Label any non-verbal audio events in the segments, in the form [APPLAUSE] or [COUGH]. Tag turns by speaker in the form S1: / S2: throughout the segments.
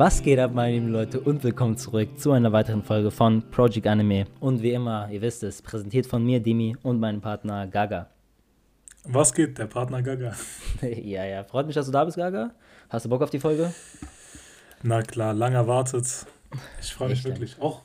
S1: Was geht ab, meine lieben Leute, und willkommen zurück zu einer weiteren Folge von Project Anime. Und wie immer, ihr wisst es, präsentiert von mir, Dimi, und meinem Partner Gaga.
S2: Was geht, der Partner Gaga? [LAUGHS]
S1: ja, ja, freut mich, dass du da bist, Gaga. Hast du Bock auf die Folge?
S2: Na klar, lange erwartet. Ich freue mich wirklich. Auch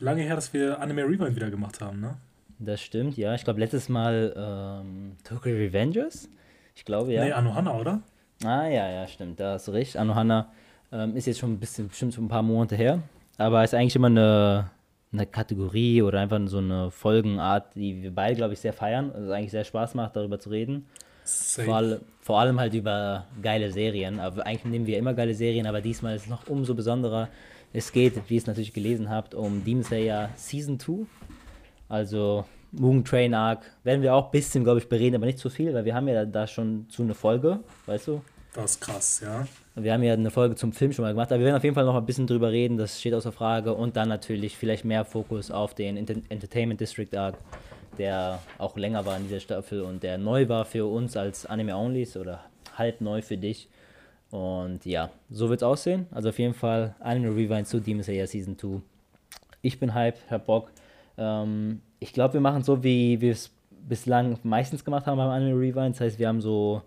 S2: lange her, dass wir Anime Rewind wieder gemacht haben, ne?
S1: Das stimmt, ja. Ich glaube, letztes Mal ähm, Tokyo Revengers. Ich glaube, ja.
S2: Nee, Anohana, oder?
S1: Ah, ja, ja, stimmt. Da hast du recht. Anohana ähm, ist jetzt schon ein bisschen, bestimmt schon ein paar Monate her. Aber ist eigentlich immer eine, eine Kategorie oder einfach so eine Folgenart, die wir beide, glaube ich, sehr feiern. Also eigentlich sehr Spaß macht, darüber zu reden. Vor, all, vor, allem halt über geile Serien. Aber eigentlich nehmen wir immer geile Serien, aber diesmal ist es noch umso besonderer. Es geht, wie ihr es natürlich gelesen habt, um Demon Slayer Season 2. Also Mugen Train Arc werden wir auch ein bisschen, glaube ich, bereden, aber nicht zu viel, weil wir haben ja da schon zu eine Folge, weißt du?
S2: Das ist krass, ja.
S1: Wir haben ja eine Folge zum Film schon mal gemacht, aber wir werden auf jeden Fall noch ein bisschen drüber reden, das steht außer Frage. Und dann natürlich vielleicht mehr Fokus auf den Entertainment District Arc, der auch länger war in dieser Staffel und der neu war für uns als Anime-Onlys oder halb neu für dich. Und ja, so wird es aussehen. Also auf jeden Fall Anime Rewind zu Demon Slayer Season 2. Ich bin hype, hab Bock. Ähm, ich glaube, wir machen so, wie wir es bislang meistens gemacht haben beim Anime Rewind. Das heißt, wir haben so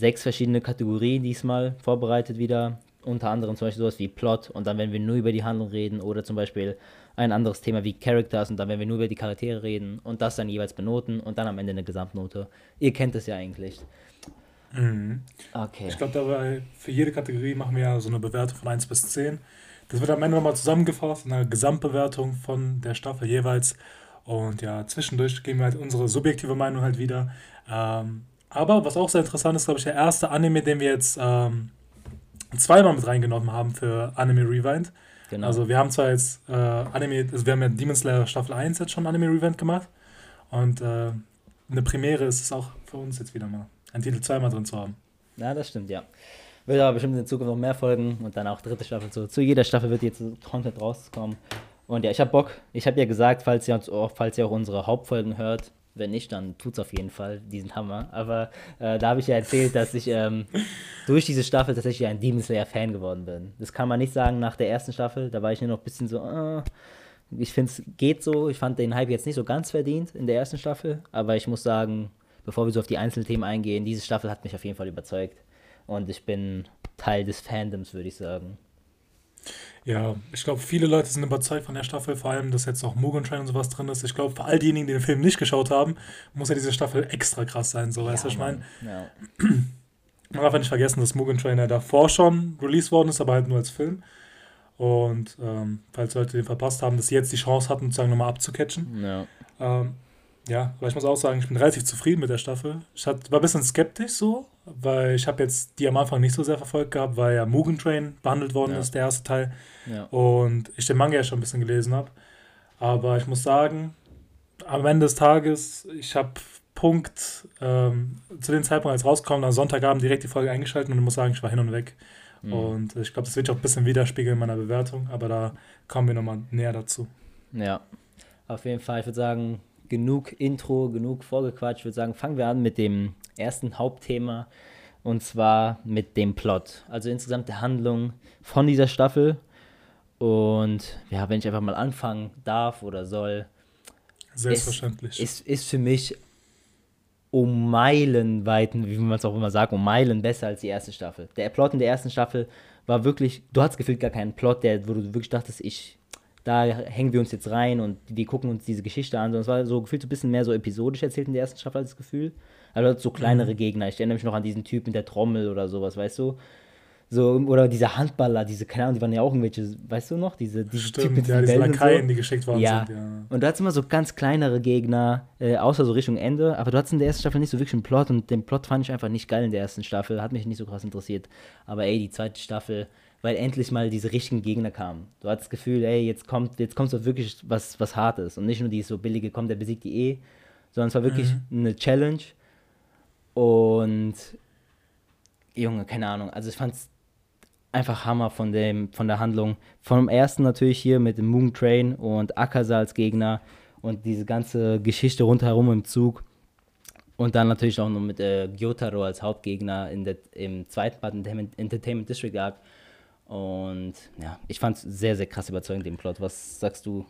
S1: sechs verschiedene Kategorien diesmal vorbereitet wieder. Unter anderem zum Beispiel sowas wie Plot und dann werden wir nur über die Handlung reden oder zum Beispiel ein anderes Thema wie Characters und dann werden wir nur über die Charaktere reden und das dann jeweils benoten und dann am Ende eine Gesamtnote. Ihr kennt es ja eigentlich.
S2: Mhm. Okay. Ich glaube, dabei für jede Kategorie machen wir ja so eine Bewertung von 1 bis 10. Das wird am Ende nochmal zusammengefasst, eine Gesamtbewertung von der Staffel jeweils. Und ja, zwischendurch geben wir halt unsere subjektive Meinung halt wieder. Ähm, aber was auch sehr interessant ist, glaube ich, der erste Anime, den wir jetzt ähm, zweimal mit reingenommen haben für Anime Rewind. Genau. Also wir haben zwar jetzt äh, Anime, also wir haben ja Demon Slayer Staffel 1 jetzt schon Anime Rewind gemacht. Und äh, eine Premiere ist es auch für uns jetzt wieder mal, einen Titel zweimal drin zu haben.
S1: Ja, das stimmt, ja. Wird aber bestimmt in Zukunft noch mehr folgen und dann auch dritte Staffel. So, zu jeder Staffel wird jetzt Content rauskommen. Und ja, ich habe Bock. Ich habe ja gesagt, falls ihr, uns, falls ihr auch unsere Hauptfolgen hört, wenn nicht, dann tut es auf jeden Fall diesen Hammer. Aber äh, da habe ich ja erzählt, dass ich ähm, [LAUGHS] durch diese Staffel tatsächlich ein Demon Slayer-Fan geworden bin. Das kann man nicht sagen nach der ersten Staffel. Da war ich nur noch ein bisschen so, äh, ich finde es geht so. Ich fand den Hype jetzt nicht so ganz verdient in der ersten Staffel. Aber ich muss sagen, bevor wir so auf die einzelnen Themen eingehen, diese Staffel hat mich auf jeden Fall überzeugt. Und ich bin Teil des Fandoms, würde ich sagen.
S2: Ja, ich glaube, viele Leute sind überzeugt von der Staffel, vor allem, dass jetzt auch Mugen Train und sowas drin ist. Ich glaube, für all diejenigen, die den Film nicht geschaut haben, muss ja diese Staffel extra krass sein, so weißt du, was ich meine? Ja. [CLEARS THROAT] Man darf ja nicht vergessen, dass Mugen Train ja davor schon released worden ist, aber halt nur als Film. Und ähm, falls Leute den verpasst haben, dass sie jetzt die Chance hatten, sozusagen nochmal abzucatchen. Ja. Ähm, ja, aber ich muss auch sagen, ich bin relativ zufrieden mit der Staffel. Ich war ein bisschen skeptisch so, weil ich habe jetzt die am Anfang nicht so sehr verfolgt gehabt, weil ja Mugen Train behandelt worden ja. ist, der erste Teil. Ja. Und ich den Manga ja schon ein bisschen gelesen habe. Aber ich muss sagen, am Ende des Tages, ich habe Punkt ähm, zu dem Zeitpunkt, als rauskommt, am Sonntagabend direkt die Folge eingeschaltet und ich muss sagen, ich war hin und weg. Mhm. Und ich glaube, das wird auch ein bisschen widerspiegeln in meiner Bewertung, aber da kommen wir nochmal näher dazu.
S1: Ja, auf jeden Fall. Ich würde sagen, genug Intro, genug vorgequatscht. Ich würde sagen, fangen wir an mit dem ersten Hauptthema und zwar mit dem Plot. Also insgesamt der Handlung von dieser Staffel. Und ja, wenn ich einfach mal anfangen darf oder soll.
S2: Selbstverständlich.
S1: Ist, ist, ist für mich um Meilen weiten, wie man es auch immer sagt, um Meilen besser als die erste Staffel. Der Plot in der ersten Staffel war wirklich, du hattest gefühlt gar keinen Plot, der, wo du wirklich dachtest, ich da hängen wir uns jetzt rein und wir gucken uns diese Geschichte an. es war so gefühlt so ein bisschen mehr so episodisch erzählt in der ersten Staffel als das Gefühl. Also so kleinere mhm. Gegner. Ich erinnere mich noch an diesen Typ mit der Trommel oder sowas, weißt du? So, oder diese Handballer, diese, keine Ahnung, die waren ja auch irgendwelche, weißt du noch? Diese, diese
S2: Stimmt, Typen mit ja, diese Lakaien, so. die geschickt worden
S1: ja. sind, ja. Und du hattest immer so ganz kleinere Gegner, äh, außer so Richtung Ende, aber du hattest in der ersten Staffel nicht so wirklich einen Plot und den Plot fand ich einfach nicht geil in der ersten Staffel, hat mich nicht so krass interessiert. Aber ey, die zweite Staffel, weil endlich mal diese richtigen Gegner kamen. Du hattest das Gefühl, ey, jetzt kommt, jetzt kommt so wirklich was, was Hartes und nicht nur die so billige, kommt, der besiegt die eh, sondern es war wirklich mhm. eine Challenge und Junge, keine Ahnung, also ich fand's einfach Hammer von dem, von der Handlung. Vom ersten natürlich hier mit dem Moon Train und Akasa als Gegner und diese ganze Geschichte rundherum im Zug. Und dann natürlich auch noch mit äh, Gyotaro als Hauptgegner in der, im zweiten Part Entertainment District Arc. Und ja, ich fand es sehr, sehr krass überzeugend, den Plot. Was sagst du?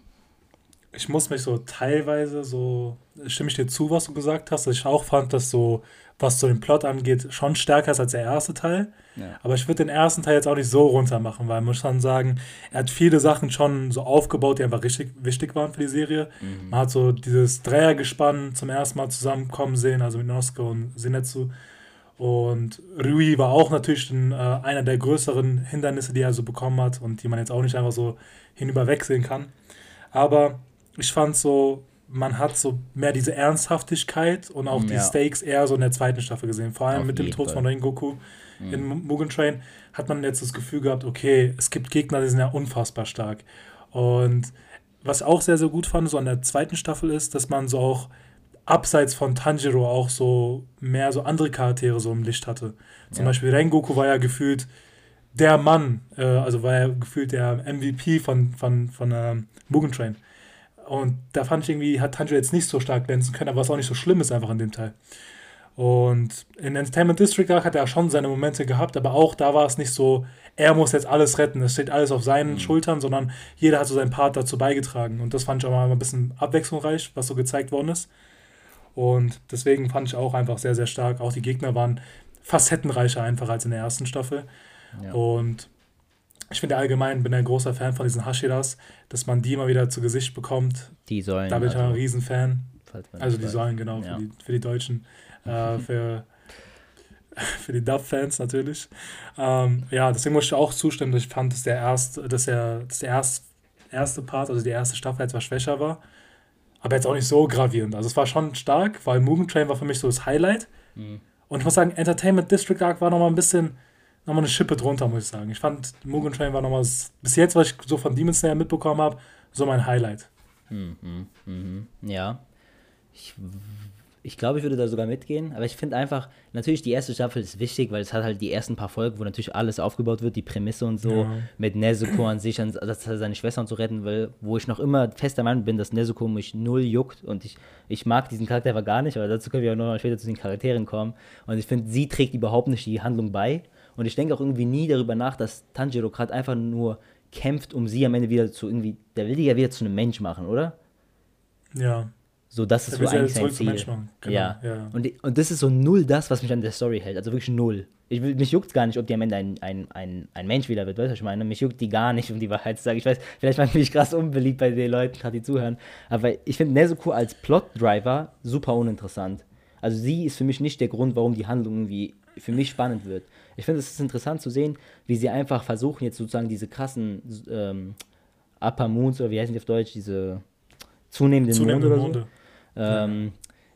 S2: Ich muss mich so teilweise so, stimme ich dir zu, was du gesagt hast, dass ich auch fand, dass so, was so den Plot angeht, schon stärker ist als der erste Teil. Ja. Aber ich würde den ersten Teil jetzt auch nicht so runter machen, weil man muss schon sagen, er hat viele Sachen schon so aufgebaut, die einfach richtig wichtig waren für die Serie. Mhm. Man hat so dieses Dreiergespann zum ersten Mal zusammenkommen sehen, also mit Noske und Sinetsu. Und Rui war auch natürlich ein, äh, einer der größeren Hindernisse, die er so bekommen hat und die man jetzt auch nicht einfach so hinüber wegsehen kann. Aber ich fand so, man hat so mehr diese Ernsthaftigkeit und auch ja. die Stakes eher so in der zweiten Staffel gesehen. Vor allem Auf mit dem Tod Fall. von Rengoku mhm. in Mugen Train hat man jetzt das Gefühl gehabt, okay, es gibt Gegner, die sind ja unfassbar stark. Und was auch sehr, sehr gut fand, so an der zweiten Staffel ist, dass man so auch abseits von Tanjiro auch so mehr so andere Charaktere so im Licht hatte. Zum ja. Beispiel Rengoku war ja gefühlt der Mann, äh, also war ja gefühlt der MVP von, von, von ähm, Mugen Train. Und da fand ich irgendwie, hat Tanjiro jetzt nicht so stark glänzen können, aber was auch nicht so schlimm ist einfach in dem Teil. Und in Entertainment District hat er schon seine Momente gehabt, aber auch da war es nicht so, er muss jetzt alles retten, es steht alles auf seinen mhm. Schultern, sondern jeder hat so seinen Part dazu beigetragen. Und das fand ich auch mal ein bisschen abwechslungsreich, was so gezeigt worden ist. Und deswegen fand ich auch einfach sehr, sehr stark. Auch die Gegner waren facettenreicher einfach als in der ersten Staffel. Ja. Und ich finde allgemein, bin ein großer Fan von diesen Hashiras, dass man die immer wieder zu Gesicht bekommt. Die sollen. Da bin ich also, ein Riesenfan. Also die sollen, genau, ja. für, die, für die Deutschen. Äh, [LAUGHS] für, [LAUGHS] für die Dub-Fans natürlich. Ähm, ja, deswegen muss ich auch zustimmen, dass ich fand, dass der erste, dass der, dass der erst, erste Part, also die erste Staffel etwas schwächer war. Aber jetzt auch nicht so gravierend. Also es war schon stark, weil Mugen Train war für mich so das Highlight. Mhm. Und ich muss sagen, Entertainment District Arc war nochmal ein bisschen nochmal eine Schippe drunter, muss ich sagen. Ich fand, Mugen Train war nochmal, bis jetzt, was ich so von Demon Slayer mitbekommen habe, so mein Highlight.
S1: Mhm, mhm, ja. Ich, ich glaube, ich würde da sogar mitgehen, aber ich finde einfach, natürlich die erste Staffel ist wichtig, weil es hat halt die ersten paar Folgen, wo natürlich alles aufgebaut wird, die Prämisse und so, ja. mit Nezuko an sich, dass er seine Schwestern zu retten will, wo ich noch immer fester Meinung bin, dass Nezuko mich null juckt und ich, ich mag diesen Charakter aber gar nicht, aber dazu können wir auch noch später zu den Charakteren kommen und ich finde, sie trägt überhaupt nicht die Handlung bei und ich denke auch irgendwie nie darüber nach, dass Tanjiro gerade einfach nur kämpft, um sie am Ende wieder zu irgendwie, der will die ja wieder zu einem Mensch machen, oder? Ja. So, das ist so eigentlich sein Ziel. Genau, ja. ja. Und, und das ist so null das, was mich an der Story hält. Also wirklich null. Ich, mich juckt gar nicht, ob die am Ende ein, ein, ein, ein Mensch wieder wird, weißt du, was ich meine? Mich juckt die gar nicht, um die Wahrheit zu sagen. Ich weiß, vielleicht mache ich mich krass unbeliebt bei den Leuten, gerade die zuhören. Aber ich finde Nezuko als Plot-Driver super uninteressant. Also sie ist für mich nicht der Grund, warum die Handlung irgendwie für mich spannend wird. Ich finde es ist interessant zu sehen, wie sie einfach versuchen, jetzt sozusagen diese krassen ähm, Upper Moons, oder wie heißen die auf Deutsch, diese zunehmenden, zunehmende Monde oder so. Ähm,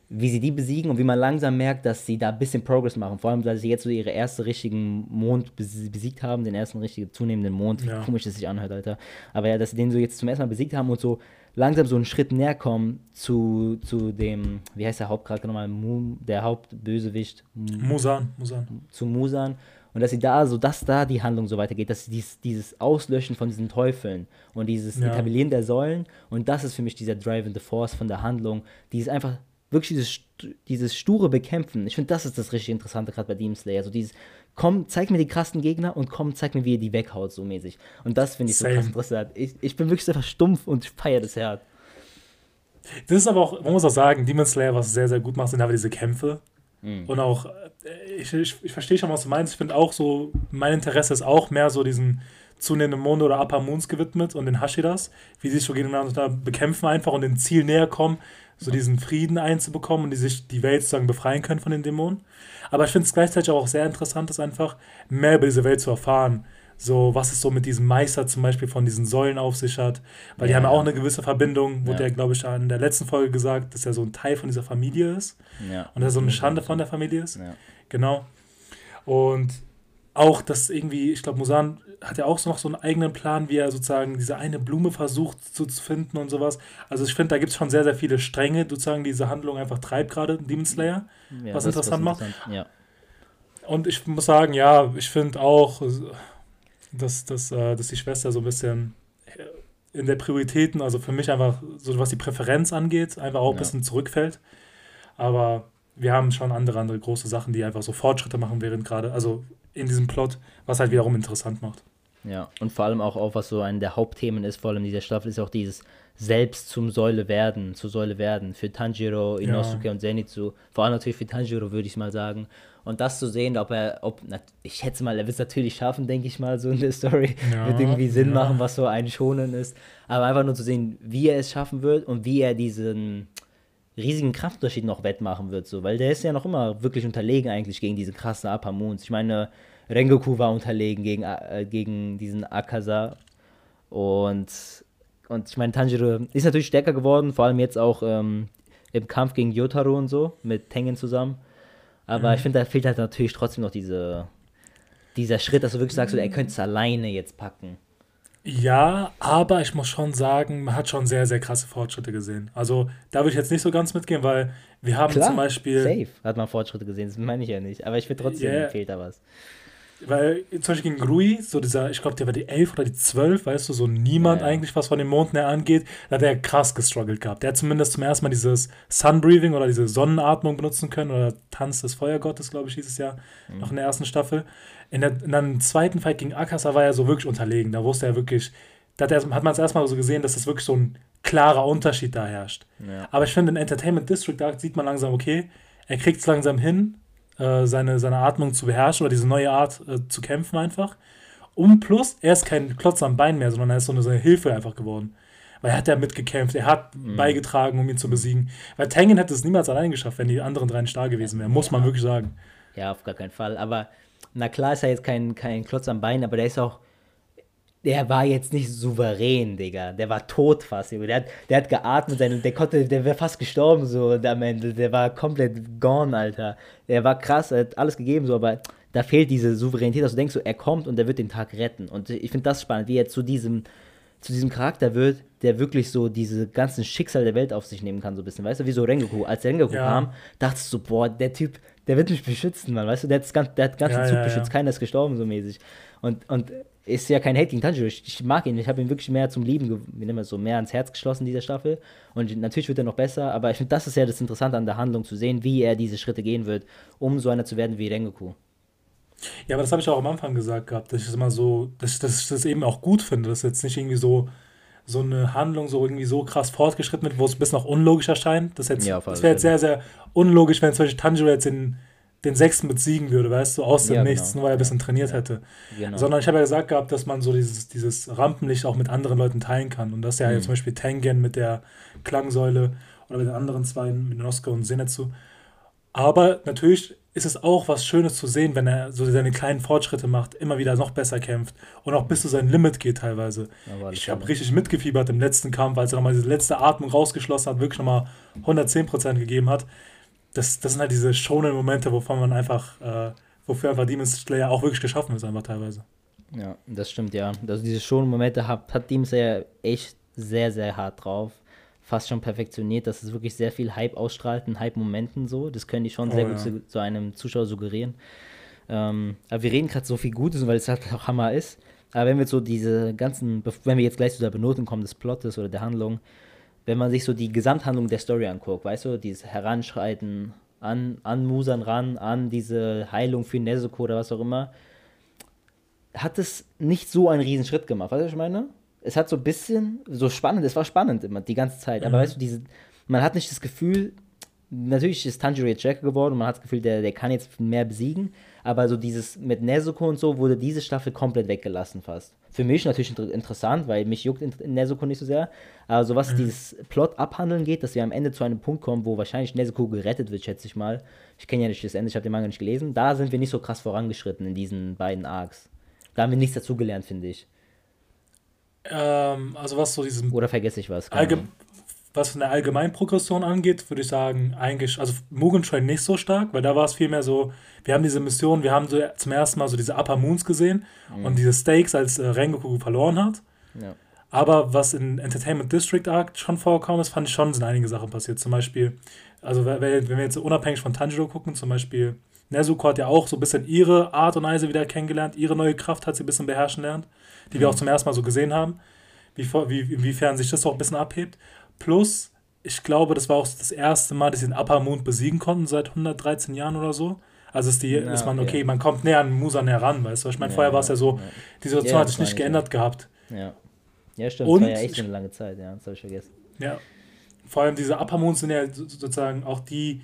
S1: wie sie die besiegen und wie man langsam merkt, dass sie da ein bisschen Progress machen. Vor allem, dass sie jetzt so ihre erste richtigen Mond besiegt haben, den ersten richtigen zunehmenden Mond, wie ja. komisch das sich anhört, Alter. Aber ja, dass sie den so jetzt zum ersten Mal besiegt haben und so langsam so einen Schritt näher kommen zu, zu dem, wie heißt der Hauptcharakter nochmal, der Hauptbösewicht? Musan. Musan. Zu Musan. Und dass sie da so, dass da die Handlung so weitergeht, dass dies, dieses Auslöschen von diesen Teufeln und dieses ja. Etablieren der Säulen und das ist für mich dieser drivende Force von der Handlung, dieses einfach wirklich dieses, dieses sture Bekämpfen. Ich finde, das ist das richtig Interessante gerade bei Demon Slayer. So dieses, komm, zeig mir die krassen Gegner und komm, zeig mir, wie ihr die weghaut, so mäßig. Und das finde ich Same. so krass interessant. Ich, ich bin wirklich einfach stumpf und feiere das hart.
S2: Das ist aber auch, man muss auch sagen, Demon Slayer, was sehr, sehr gut macht, sind aber diese Kämpfe. Mhm. Und auch, äh, ich, ich, ich verstehe schon, was du meinst. Ich finde auch so, mein Interesse ist auch mehr so diesen zunehmenden Monde oder Upper Moons gewidmet und den Hashiras, wie sie sich so gegeneinander bekämpfen einfach und dem Ziel näher kommen, so diesen Frieden einzubekommen und die sich die Welt sozusagen befreien können von den Dämonen. Aber ich finde es gleichzeitig auch sehr interessant, ist einfach mehr über diese Welt zu erfahren. So, was es so mit diesem Meister zum Beispiel von diesen Säulen auf sich hat. Weil ja, die haben ja auch eine gewisse Verbindung, wurde ja, glaube ich, in der letzten Folge gesagt, dass er so ein Teil von dieser Familie ist. Ja. Und dass er so eine Schande von der Familie ist. Ja. Genau. Und auch, dass irgendwie, ich glaube, Musan hat ja auch so noch so einen eigenen Plan, wie er sozusagen diese eine Blume versucht zu, zu finden und sowas. Also ich finde, da gibt es schon sehr, sehr viele Stränge, sozusagen diese Handlung einfach treibt gerade Demon Slayer, ja, was interessant macht. Interessant. Ja. Und ich muss sagen, ja, ich finde auch, dass, dass, äh, dass die Schwester so ein bisschen in der Prioritäten, also für mich einfach, so was die Präferenz angeht, einfach auch ein bisschen zurückfällt. Aber wir haben schon andere, andere große Sachen, die einfach so Fortschritte machen, während gerade, also in diesem Plot, was halt wiederum interessant macht.
S1: Ja, und vor allem auch, auch was so ein der Hauptthemen ist, vor allem dieser Staffel, ist auch dieses selbst zum Säule werden, zur Säule werden. Für Tanjiro, Inosuke ja. und Zenitsu. Vor allem natürlich für Tanjiro, würde ich mal sagen. Und das zu sehen, ob er, ob, na, ich schätze mal, er wird es natürlich schaffen, denke ich mal, so in der Story. Ja, [LAUGHS] wird irgendwie Sinn ja. machen, was so ein Schonen ist. Aber einfach nur zu sehen, wie er es schaffen wird und wie er diesen riesigen Kraftunterschied noch wettmachen wird, so, weil der ist ja noch immer wirklich unterlegen eigentlich gegen diese krassen Upper Moons. Ich meine, Rengoku war unterlegen gegen, äh, gegen diesen Akaza und und ich meine, Tanjiro ist natürlich stärker geworden, vor allem jetzt auch ähm, im Kampf gegen Yotaro und so, mit Tengen zusammen. Aber mhm. ich finde, da fehlt halt natürlich trotzdem noch diese, dieser Schritt, dass du wirklich sagst, er könnte es alleine jetzt packen.
S2: Ja, aber ich muss schon sagen, man hat schon sehr, sehr krasse Fortschritte gesehen. Also da würde ich jetzt nicht so ganz mitgehen, weil wir haben Klar, zum Beispiel.
S1: Safe hat man Fortschritte gesehen, das meine ich ja nicht. Aber ich finde trotzdem, yeah. fehlt da was.
S2: Weil zum Beispiel gegen Rui, so dieser, ich glaube, der war die 11 oder die 12, weißt du, so niemand ja, ja. eigentlich, was von den Monden her angeht, da hat er krass gestruggelt gehabt. Der hat zumindest zum ersten Mal dieses Sunbreathing oder diese Sonnenatmung benutzen können oder Tanz des Feuergottes, glaube ich, hieß es ja, mhm. noch in der ersten Staffel. In, der, in einem zweiten Fight gegen Akasa war er so wirklich unterlegen. Da wusste er wirklich, da hat, er, hat man es erstmal so gesehen, dass das wirklich so ein klarer Unterschied da herrscht. Ja. Aber ich finde, in Entertainment District da sieht man langsam, okay, er kriegt es langsam hin, äh, seine, seine Atmung zu beherrschen oder diese neue Art äh, zu kämpfen einfach. Und plus, er ist kein Klotz am Bein mehr, sondern er ist so eine, so eine Hilfe einfach geworden. Weil er hat ja mitgekämpft, er hat mhm. beigetragen, um ihn zu besiegen. Weil Tengen hätte es niemals allein geschafft, wenn die anderen drei nicht stark gewesen wären, muss man wirklich sagen.
S1: Ja, auf gar keinen Fall. Aber na klar ist er jetzt kein, kein Klotz am Bein, aber der ist auch der war jetzt nicht souverän, Digga. Der war tot fast, Junge. Der hat, der hat geatmet, der, der konnte, der wäre fast gestorben so am Ende. Der war komplett gone, Alter. Der war krass, er hat alles gegeben, so, aber da fehlt diese Souveränität, dass du denkst, so, er kommt und der wird den Tag retten. Und ich finde das spannend, wie er zu diesem, zu diesem Charakter wird, der wirklich so diese ganzen Schicksal der Welt auf sich nehmen kann, so ein bisschen. Weißt du, wie so Rengoku. Als Rengoku ja. kam, dachtest du, boah, der Typ, der wird mich beschützen, Mann. Weißt du, der hat, das ganze, der hat den ganzen ja, Zug ja, beschützt, keiner ist gestorben, so mäßig. Und, und ist ja kein Hate gegen Tanjiro. Ich, ich, mag ihn. Ich habe ihn wirklich mehr zum Lieben, wie nennen wir so, mehr ans Herz geschlossen, dieser Staffel. Und natürlich wird er noch besser, aber ich finde, das ist ja das Interessante an der Handlung, zu sehen, wie er diese Schritte gehen wird, um so einer zu werden wie Rengoku.
S2: Ja, aber das habe ich auch am Anfang gesagt gehabt, dass ich das immer so, dass ich, dass ich das eben auch gut finde, dass jetzt nicht irgendwie so, so eine Handlung so irgendwie so krass fortgeschritten wird, wo es ein bisschen auch unlogisch erscheint. Das, ja, das wäre jetzt sehr, sehr unlogisch, wenn zum Beispiel Tanjiro jetzt in den sechsten besiegen würde, weißt du, aus dem ja, Nichts, genau. nur weil er ein bisschen trainiert hätte. Genau. Sondern ich habe ja gesagt gehabt, dass man so dieses, dieses Rampenlicht auch mit anderen Leuten teilen kann. Und das ja mhm. zum Beispiel Tengen mit der Klangsäule oder mit den anderen zwei, mit Noske und Senetsu. Aber natürlich ist es auch was Schönes zu sehen, wenn er so seine kleinen Fortschritte macht, immer wieder noch besser kämpft und auch bis zu seinem Limit geht teilweise. Ja, ich habe richtig mitgefiebert im letzten Kampf, als er nochmal diese letzte Atmung rausgeschlossen hat, wirklich nochmal 110% gegeben hat das, das sind halt diese schonen Momente, wovon man einfach, äh, wofür einfach Demon Slayer auch wirklich geschaffen ist, einfach teilweise.
S1: Ja, das stimmt, ja. Also diese schonen Momente hat, hat Demon Slayer echt sehr, sehr hart drauf. Fast schon perfektioniert, dass es wirklich sehr viel Hype ausstrahlt in Hype-Momenten so. Das können die schon oh, sehr ja. gut zu, zu, einem Zuschauer suggerieren. Ähm, aber wir reden gerade so viel Gutes, weil es halt auch [LAUGHS] Hammer ist. Aber wenn wir so diese ganzen, wenn wir jetzt gleich zu der Benotung kommen des Plottes oder der Handlung, wenn man sich so die Gesamthandlung der Story anguckt, weißt du, dieses Heranschreiten an, an Musan ran, an diese Heilung für Nezuko oder was auch immer, hat es nicht so einen riesen Schritt gemacht. Weißt du, was ich meine? Es hat so ein bisschen, so spannend, es war spannend immer, die ganze Zeit, mhm. aber weißt du, diese, man hat nicht das Gefühl, natürlich ist Tanjiro jetzt stärker geworden und man hat das Gefühl, der, der kann jetzt mehr besiegen, aber so dieses mit Nezuko und so wurde diese Staffel komplett weggelassen fast. Für mich natürlich inter interessant, weil mich juckt Nezuko nicht so sehr, aber so was mhm. dieses Plot abhandeln geht, dass wir am Ende zu einem Punkt kommen, wo wahrscheinlich Nezuko gerettet wird, schätze ich mal. Ich kenne ja nicht das Ende, ich habe den Manga nicht gelesen. Da sind wir nicht so krass vorangeschritten in diesen beiden Arcs. Da haben wir nichts dazugelernt, finde ich.
S2: Ähm, also was so diesem...
S1: Oder vergesse ich was?
S2: Allgemein was eine Allgemeinprogression angeht, würde ich sagen, eigentlich, also Mugentrain nicht so stark, weil da war es vielmehr so, wir haben diese Mission, wir haben so zum ersten Mal so diese Upper Moons gesehen mhm. und diese Stakes, als äh, Rengoku verloren hat. Ja. Aber was in Entertainment District Arc schon vorgekommen ist, fand ich schon, sind einige Sachen passiert. Zum Beispiel, also wenn wir jetzt unabhängig von Tanjiro gucken, zum Beispiel Nezuko hat ja auch so ein bisschen ihre Art und Weise wieder kennengelernt, ihre neue Kraft hat sie ein bisschen beherrschen lernt, die mhm. wir auch zum ersten Mal so gesehen haben, wie, wie, inwiefern sich das auch ein bisschen abhebt. Plus, ich glaube, das war auch das erste Mal, dass sie den Upper Moon besiegen konnten seit 113 Jahren oder so. Also ist, die, ja, ist man, okay, man kommt näher an Musan heran, weißt du? Ich meine, ja, vorher war es ja so, die Situation hat sich nicht geändert gehabt.
S1: Ja. Ja, stimmt, Und, das war ja echt eine lange Zeit, ja, das habe ich vergessen.
S2: Ja. Vor allem diese Upper Moons sind ja sozusagen auch die,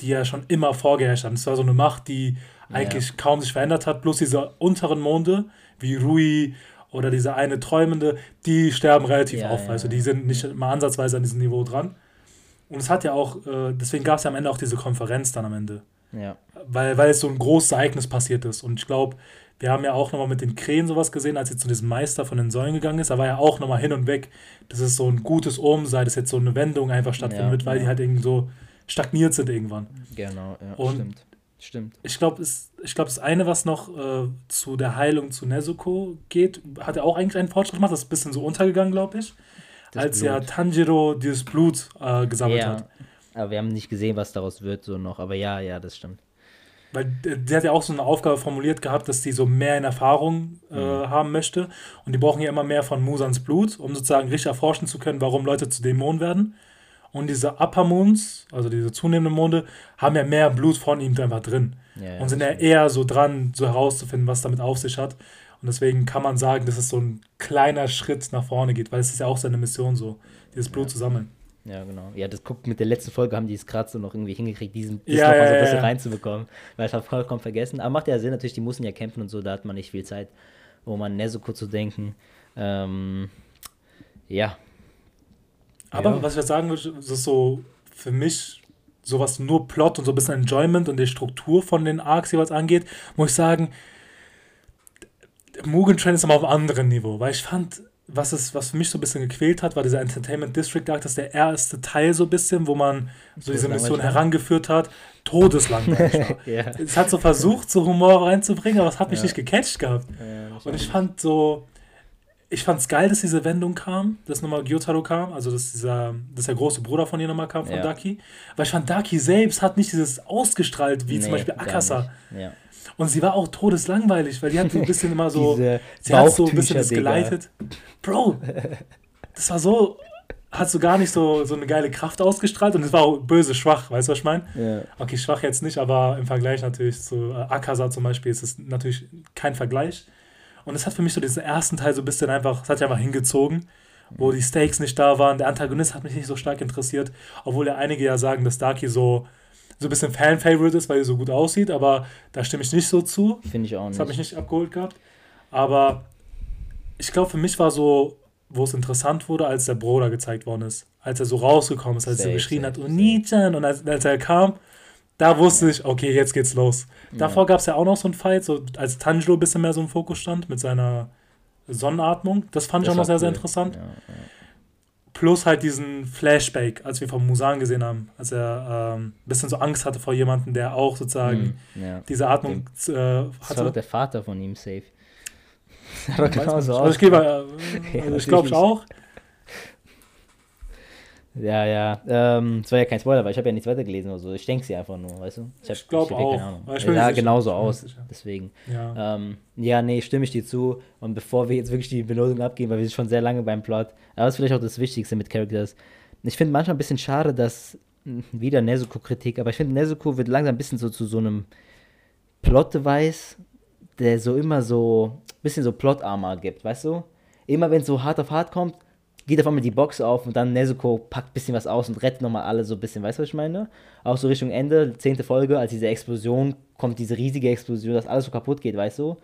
S2: die ja schon immer vorgeherrscht haben. Es war so eine Macht, die eigentlich ja. kaum sich verändert hat. Bloß diese unteren Monde, wie Rui oder diese eine Träumende, die sterben relativ ja, oft. Ja, also die sind nicht mal ansatzweise an diesem Niveau dran. Und es hat ja auch, äh, deswegen gab es ja am Ende auch diese Konferenz dann am Ende. Ja. Weil, weil es so ein großes Ereignis passiert ist. Und ich glaube, wir haben ja auch nochmal mit den Krähen sowas gesehen, als sie zu diesem Meister von den Säulen gegangen ist. Da war ja auch nochmal hin und weg, dass es so ein gutes Omen sei, dass jetzt so eine Wendung einfach stattfindet, ja, weil die halt irgendwie so stagniert sind irgendwann. Genau, ja, und stimmt. Stimmt. Ich glaube, ich glaub, das eine, was noch äh, zu der Heilung zu Nezuko geht, hat er auch eigentlich einen Fortschritt gemacht. Das ist ein bisschen so untergegangen, glaube ich. Das als Blut. ja Tanjiro dieses Blut äh, gesammelt
S1: ja, hat. Aber wir haben nicht gesehen, was daraus wird, so noch. Aber ja, ja, das stimmt.
S2: Weil der hat ja auch so eine Aufgabe formuliert gehabt, dass die so mehr in Erfahrung äh, mhm. haben möchte. Und die brauchen ja immer mehr von Musans Blut, um sozusagen richtig erforschen zu können, warum Leute zu Dämonen werden. Und diese Upper Moons, also diese zunehmenden Monde, haben ja mehr Blut von ihm einfach drin. Ja, ja, und sind ja eher so dran, so herauszufinden, was damit auf sich hat. Und deswegen kann man sagen, dass es so ein kleiner Schritt nach vorne geht, weil es ist ja auch seine Mission so, dieses Blut ja. zu sammeln.
S1: Ja, genau. Ja, das guckt mit der letzten Folge haben die es gerade so noch irgendwie hingekriegt, diesen ja, noch mal so ein bisschen reinzubekommen. Weil ich habe vollkommen vergessen. Aber macht ja Sinn, natürlich, die mussten ja kämpfen und so, da hat man nicht viel Zeit, um an Nezuko zu denken. Ähm, ja,
S2: aber ja. was ich jetzt sagen würde, das ist so für mich sowas nur Plot und so ein bisschen Enjoyment und die Struktur von den Arcs was angeht, muss ich sagen, Mugen Train ist immer auf einem anderen Niveau, weil ich fand, was, es, was für mich so ein bisschen gequält hat, war dieser Entertainment District Arc, das ist der erste Teil so ein bisschen, wo man so diese Mission herangeführt hat, todeslangweilig war. [LAUGHS] ja. Es hat so versucht, so Humor reinzubringen, aber es hat mich ja. nicht gecatcht gehabt. Ja, und ich fand so, ich fand es geil, dass diese Wendung kam, dass nochmal Gyotaro kam, also dass dieser, dass der große Bruder von ihr nochmal kam, von ja. Daki. Weil ich fand, Daki selbst hat nicht dieses ausgestrahlt, wie nee, zum Beispiel Akasa. Ja. Und sie war auch todeslangweilig, weil die hat so ein bisschen immer so, [LAUGHS] sie hat so ein bisschen das geleitet. Bro, das war so, hat so gar nicht so, so eine geile Kraft ausgestrahlt und es war auch böse schwach, weißt du, was ich meine? Ja. Okay, schwach jetzt nicht, aber im Vergleich natürlich zu äh, Akasa zum Beispiel ist es natürlich kein Vergleich. Und es hat für mich so diesen ersten Teil so ein bisschen einfach, es hat sich einfach hingezogen, wo die Stakes nicht da waren. Der Antagonist hat mich nicht so stark interessiert, obwohl ja einige ja sagen, dass Darky so, so ein bisschen Fan-Favorite ist, weil er so gut aussieht, aber da stimme ich nicht so zu. Finde ich auch nicht. Das hat mich nicht abgeholt gehabt. Aber ich glaube, für mich war so, wo es interessant wurde, als der Bruder gezeigt worden ist. Als er so rausgekommen ist, als safe, er geschrien safe, hat, Onichan, und als, als er kam, da wusste ich, okay, jetzt geht's los. Davor ja. gab es ja auch noch so einen Fight, so als Tanjiro ein bisschen mehr so im Fokus stand mit seiner Sonnenatmung. Das fand das ich auch noch sehr, cool. sehr interessant. Ja, ja. Plus halt diesen Flashback, als wir von Musan gesehen haben, als er ähm, ein bisschen so Angst hatte vor jemandem, der auch sozusagen mhm, diese Atmung
S1: äh, hatte. Das war der Vater von ihm, safe. Genauso
S2: aus. Also ich, äh, also ich glaube auch.
S1: Ja, ja. Ähm, es war ja kein Spoiler, weil ich habe ja nichts weitergelesen oder so. Ich denke sie einfach nur, weißt du? Ich, ich glaube auch. Keine Ahnung. Ich ja, genauso aus. Deswegen. Ja. Ähm, ja, nee, stimme ich dir zu. Und bevor wir jetzt wirklich die Benotung abgeben, weil wir sind schon sehr lange beim Plot, aber das ist vielleicht auch das Wichtigste mit Characters. Ich finde manchmal ein bisschen schade, dass hm, wieder Nezuko-Kritik, aber ich finde, Nezuko wird langsam ein bisschen so zu so einem Plot-Device, der so immer so ein bisschen so Plot-Armor gibt, weißt du? Immer wenn es so hart auf hart kommt, geht auf einmal die Box auf und dann Nezuko packt ein bisschen was aus und rettet nochmal alle so ein bisschen, weißt du, was ich meine? Auch so Richtung Ende, zehnte Folge, als diese Explosion kommt, diese riesige Explosion, dass alles so kaputt geht, weißt du?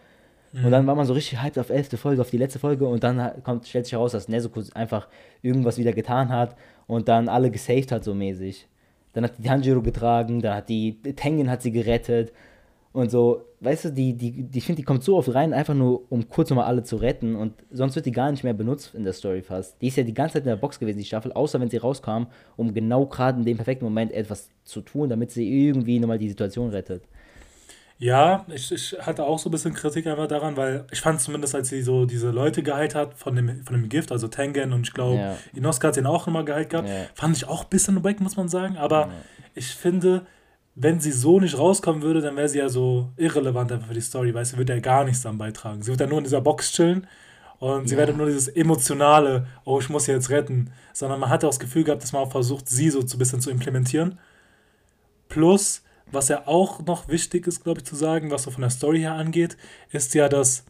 S1: Mhm. Und dann war man so richtig hyped auf elfte Folge, auf die letzte Folge und dann kommt, stellt sich heraus, dass Nezuko einfach irgendwas wieder getan hat und dann alle gesaved hat, so mäßig. Dann hat die Tanjiro getragen, dann hat die Tengen hat sie gerettet und so, weißt du, die, die, die ich finde, die kommt so oft rein, einfach nur, um kurz nochmal alle zu retten. Und sonst wird die gar nicht mehr benutzt in der Story fast. Die ist ja die ganze Zeit in der Box gewesen, die Staffel, außer wenn sie rauskam, um genau gerade in dem perfekten Moment etwas zu tun, damit sie irgendwie nochmal die Situation rettet.
S2: Ja, ich, ich hatte auch so ein bisschen Kritik einfach daran, weil ich fand zumindest, als sie so diese Leute geheilt hat von dem, von dem Gift, also Tengen und ich glaube, ja. Inosuke hat den auch nochmal geheilt gehabt, ja. fand ich auch ein bisschen wack, muss man sagen. Aber ja. ich finde, wenn sie so nicht rauskommen würde, dann wäre sie ja so irrelevant einfach für die Story, weil sie würde ja gar nichts dann beitragen. Sie wird ja nur in dieser Box chillen und ja. sie wäre nur dieses emotionale, oh, ich muss sie jetzt retten, sondern man hatte auch das Gefühl gehabt, dass man auch versucht, sie so ein bisschen zu implementieren. Plus, was ja auch noch wichtig ist, glaube ich, zu sagen, was so von der Story her angeht, ist ja, dass,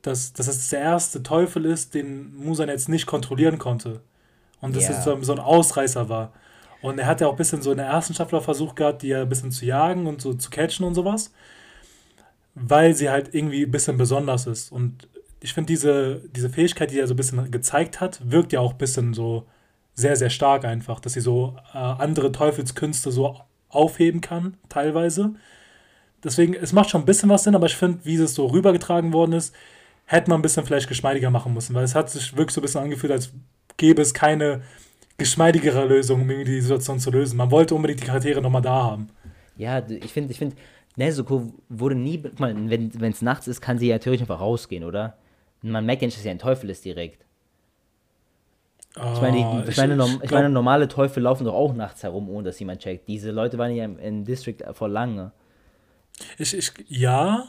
S2: dass, dass es der erste Teufel ist, den Musan jetzt nicht kontrollieren konnte. Und das yeah. so, so ein Ausreißer war. Und er hat ja auch ein bisschen so in der ersten Staffel versucht gehabt, die ja ein bisschen zu jagen und so zu catchen und sowas. Weil sie halt irgendwie ein bisschen besonders ist. Und ich finde, diese, diese Fähigkeit, die er so ein bisschen gezeigt hat, wirkt ja auch ein bisschen so sehr, sehr stark einfach, dass sie so äh, andere Teufelskünste so aufheben kann, teilweise. Deswegen, es macht schon ein bisschen was Sinn, aber ich finde, wie es so rübergetragen worden ist, hätte man ein bisschen vielleicht geschmeidiger machen müssen, weil es hat sich wirklich so ein bisschen angefühlt, als gäbe es keine geschmeidigere Lösung, um irgendwie die Situation zu lösen. Man wollte unbedingt die Charaktere nochmal da haben.
S1: Ja, ich finde, ich finde, Nezuko wurde nie, guck mal, wenn es nachts ist, kann sie ja natürlich einfach rausgehen, oder? Man merkt ja nicht, dass sie ein Teufel ist direkt. Ich meine, die, ah, ich, meine, ich, ich meine, normale Teufel laufen doch auch nachts herum, ohne dass jemand checkt. Diese Leute waren ja im, im District vor lange.
S2: Ich, ich, ja,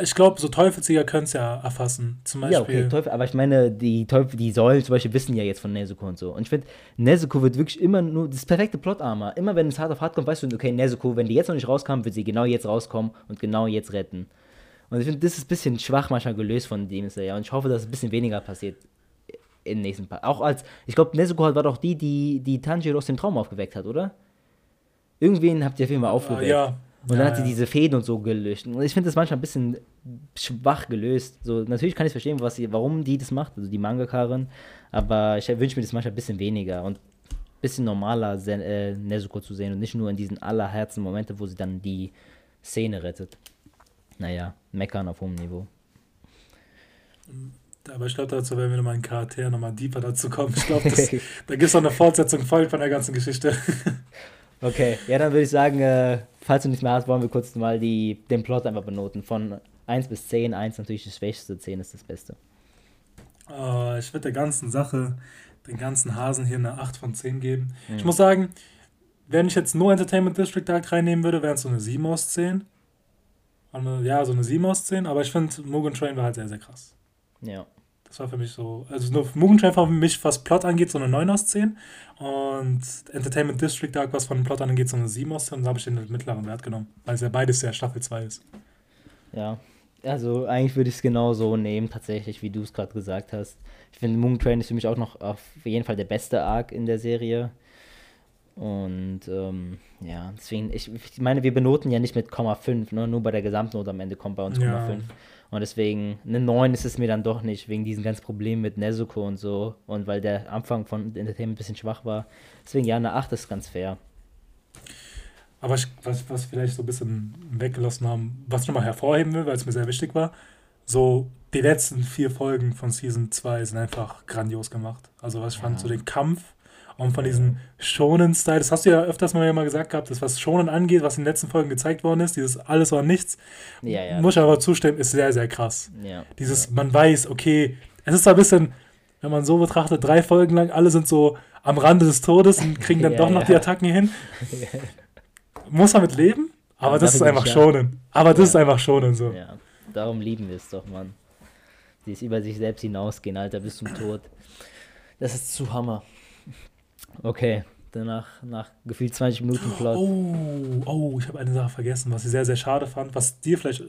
S2: ich glaube, so Teufelsjäger können es ja erfassen. Zum Beispiel. Ja, okay,
S1: Teufel, aber ich meine, die Teufel, die Säulen zum Beispiel wissen ja jetzt von Nezuko und so. Und ich finde, Nezuko wird wirklich immer nur das perfekte Plot-Armor. Immer wenn es hart auf hart kommt, weißt du, okay, Nezuko, wenn die jetzt noch nicht rauskam, wird sie genau jetzt rauskommen und genau jetzt retten. Und ich finde, das ist ein bisschen schwach manchmal gelöst von dem ja. Und ich hoffe, dass ein bisschen weniger passiert im nächsten Part. Auch als, ich glaube, Nezuko war doch die, die, die Tanjiro aus dem Traum aufgeweckt hat, oder? Irgendwen habt ihr auf jeden Fall aufgeweckt. Ja, und dann ja, hat sie diese Fäden und so gelöscht. Und ich finde das manchmal ein bisschen schwach gelöst. So, natürlich kann ich verstehen, was sie, warum die das macht, also die Mangakarin. Aber ich wünsche mir das manchmal ein bisschen weniger und ein bisschen normaler äh, Nezuko zu sehen und nicht nur in diesen allerherzen Momente, wo sie dann die Szene rettet. Naja, meckern auf hohem Niveau.
S2: Aber ich glaube, dazu werden wir nochmal in Charakter nochmal deeper dazu kommen. Ich glaube, [LAUGHS] da gibt es noch eine Fortsetzung voll von der ganzen Geschichte. [LAUGHS]
S1: okay, ja, dann würde ich sagen, äh, falls du nicht mehr hast, wollen wir kurz mal die, den Plot einfach benoten. Von 1 bis 10, 1 natürlich das schwächste, 10 ist das Beste.
S2: Uh, ich würde der ganzen Sache, den ganzen Hasen hier eine 8 von 10 geben. Mhm. Ich muss sagen, wenn ich jetzt nur Entertainment District Dark reinnehmen würde, wären es so eine 7 aus 10. Eine, ja, so eine 7 aus 10, aber ich finde, Mugen Train war halt sehr, sehr krass. Ja. Das war für mich so, also nur Mugen Train war für mich, was Plot angeht, so eine 9 aus 10. Und Entertainment District Dark, was von Plot angeht, so eine 7 aus 10. Und da habe ich den mittleren Wert genommen, weil es ja beides ja Staffel 2 ist.
S1: Ja, also eigentlich würde ich es genau so nehmen, tatsächlich, wie du es gerade gesagt hast. Ich finde, Moon Train ist für mich auch noch auf jeden Fall der beste Arc in der Serie. Und ähm, ja, deswegen, ich, ich meine, wir benoten ja nicht mit Komma 5, ne? nur bei der Gesamtnote am Ende kommt bei uns ja. 5. Und deswegen, eine 9 ist es mir dann doch nicht, wegen diesen ganzen Problemen mit Nezuko und so. Und weil der Anfang von Entertainment ein bisschen schwach war. Deswegen, ja, eine 8 ist ganz fair.
S2: Aber ich, was, was vielleicht so ein bisschen weggelassen haben, was ich nochmal hervorheben will, weil es mir sehr wichtig war, so die letzten vier Folgen von Season 2 sind einfach grandios gemacht. Also was ich ja. fand, so den Kampf und von diesem Shonen-Style, das hast du ja öfters mal, mal gesagt gehabt, das was Shonen angeht, was in den letzten Folgen gezeigt worden ist, dieses alles oder nichts, ja, ja. muss ich aber zustimmen, ist sehr, sehr krass. Ja, dieses, man weiß, okay, es ist ein bisschen, wenn man so betrachtet, drei Folgen lang, alle sind so am Rande des Todes und kriegen dann [LAUGHS] doch noch die Attacken hin. [LAUGHS] muss man mit leben, aber das ist einfach Shonen. Aber das ist einfach Shonen so.
S1: Ja, darum lieben wir es doch, Mann. Die ist über sich selbst hinausgehen, Alter, bis zum Tod. Das ist zu Hammer. Okay, danach nach gefühlt 20 Minuten
S2: Plot. Oh, oh, ich habe eine Sache vergessen, was ich sehr, sehr schade fand, was dir vielleicht äh,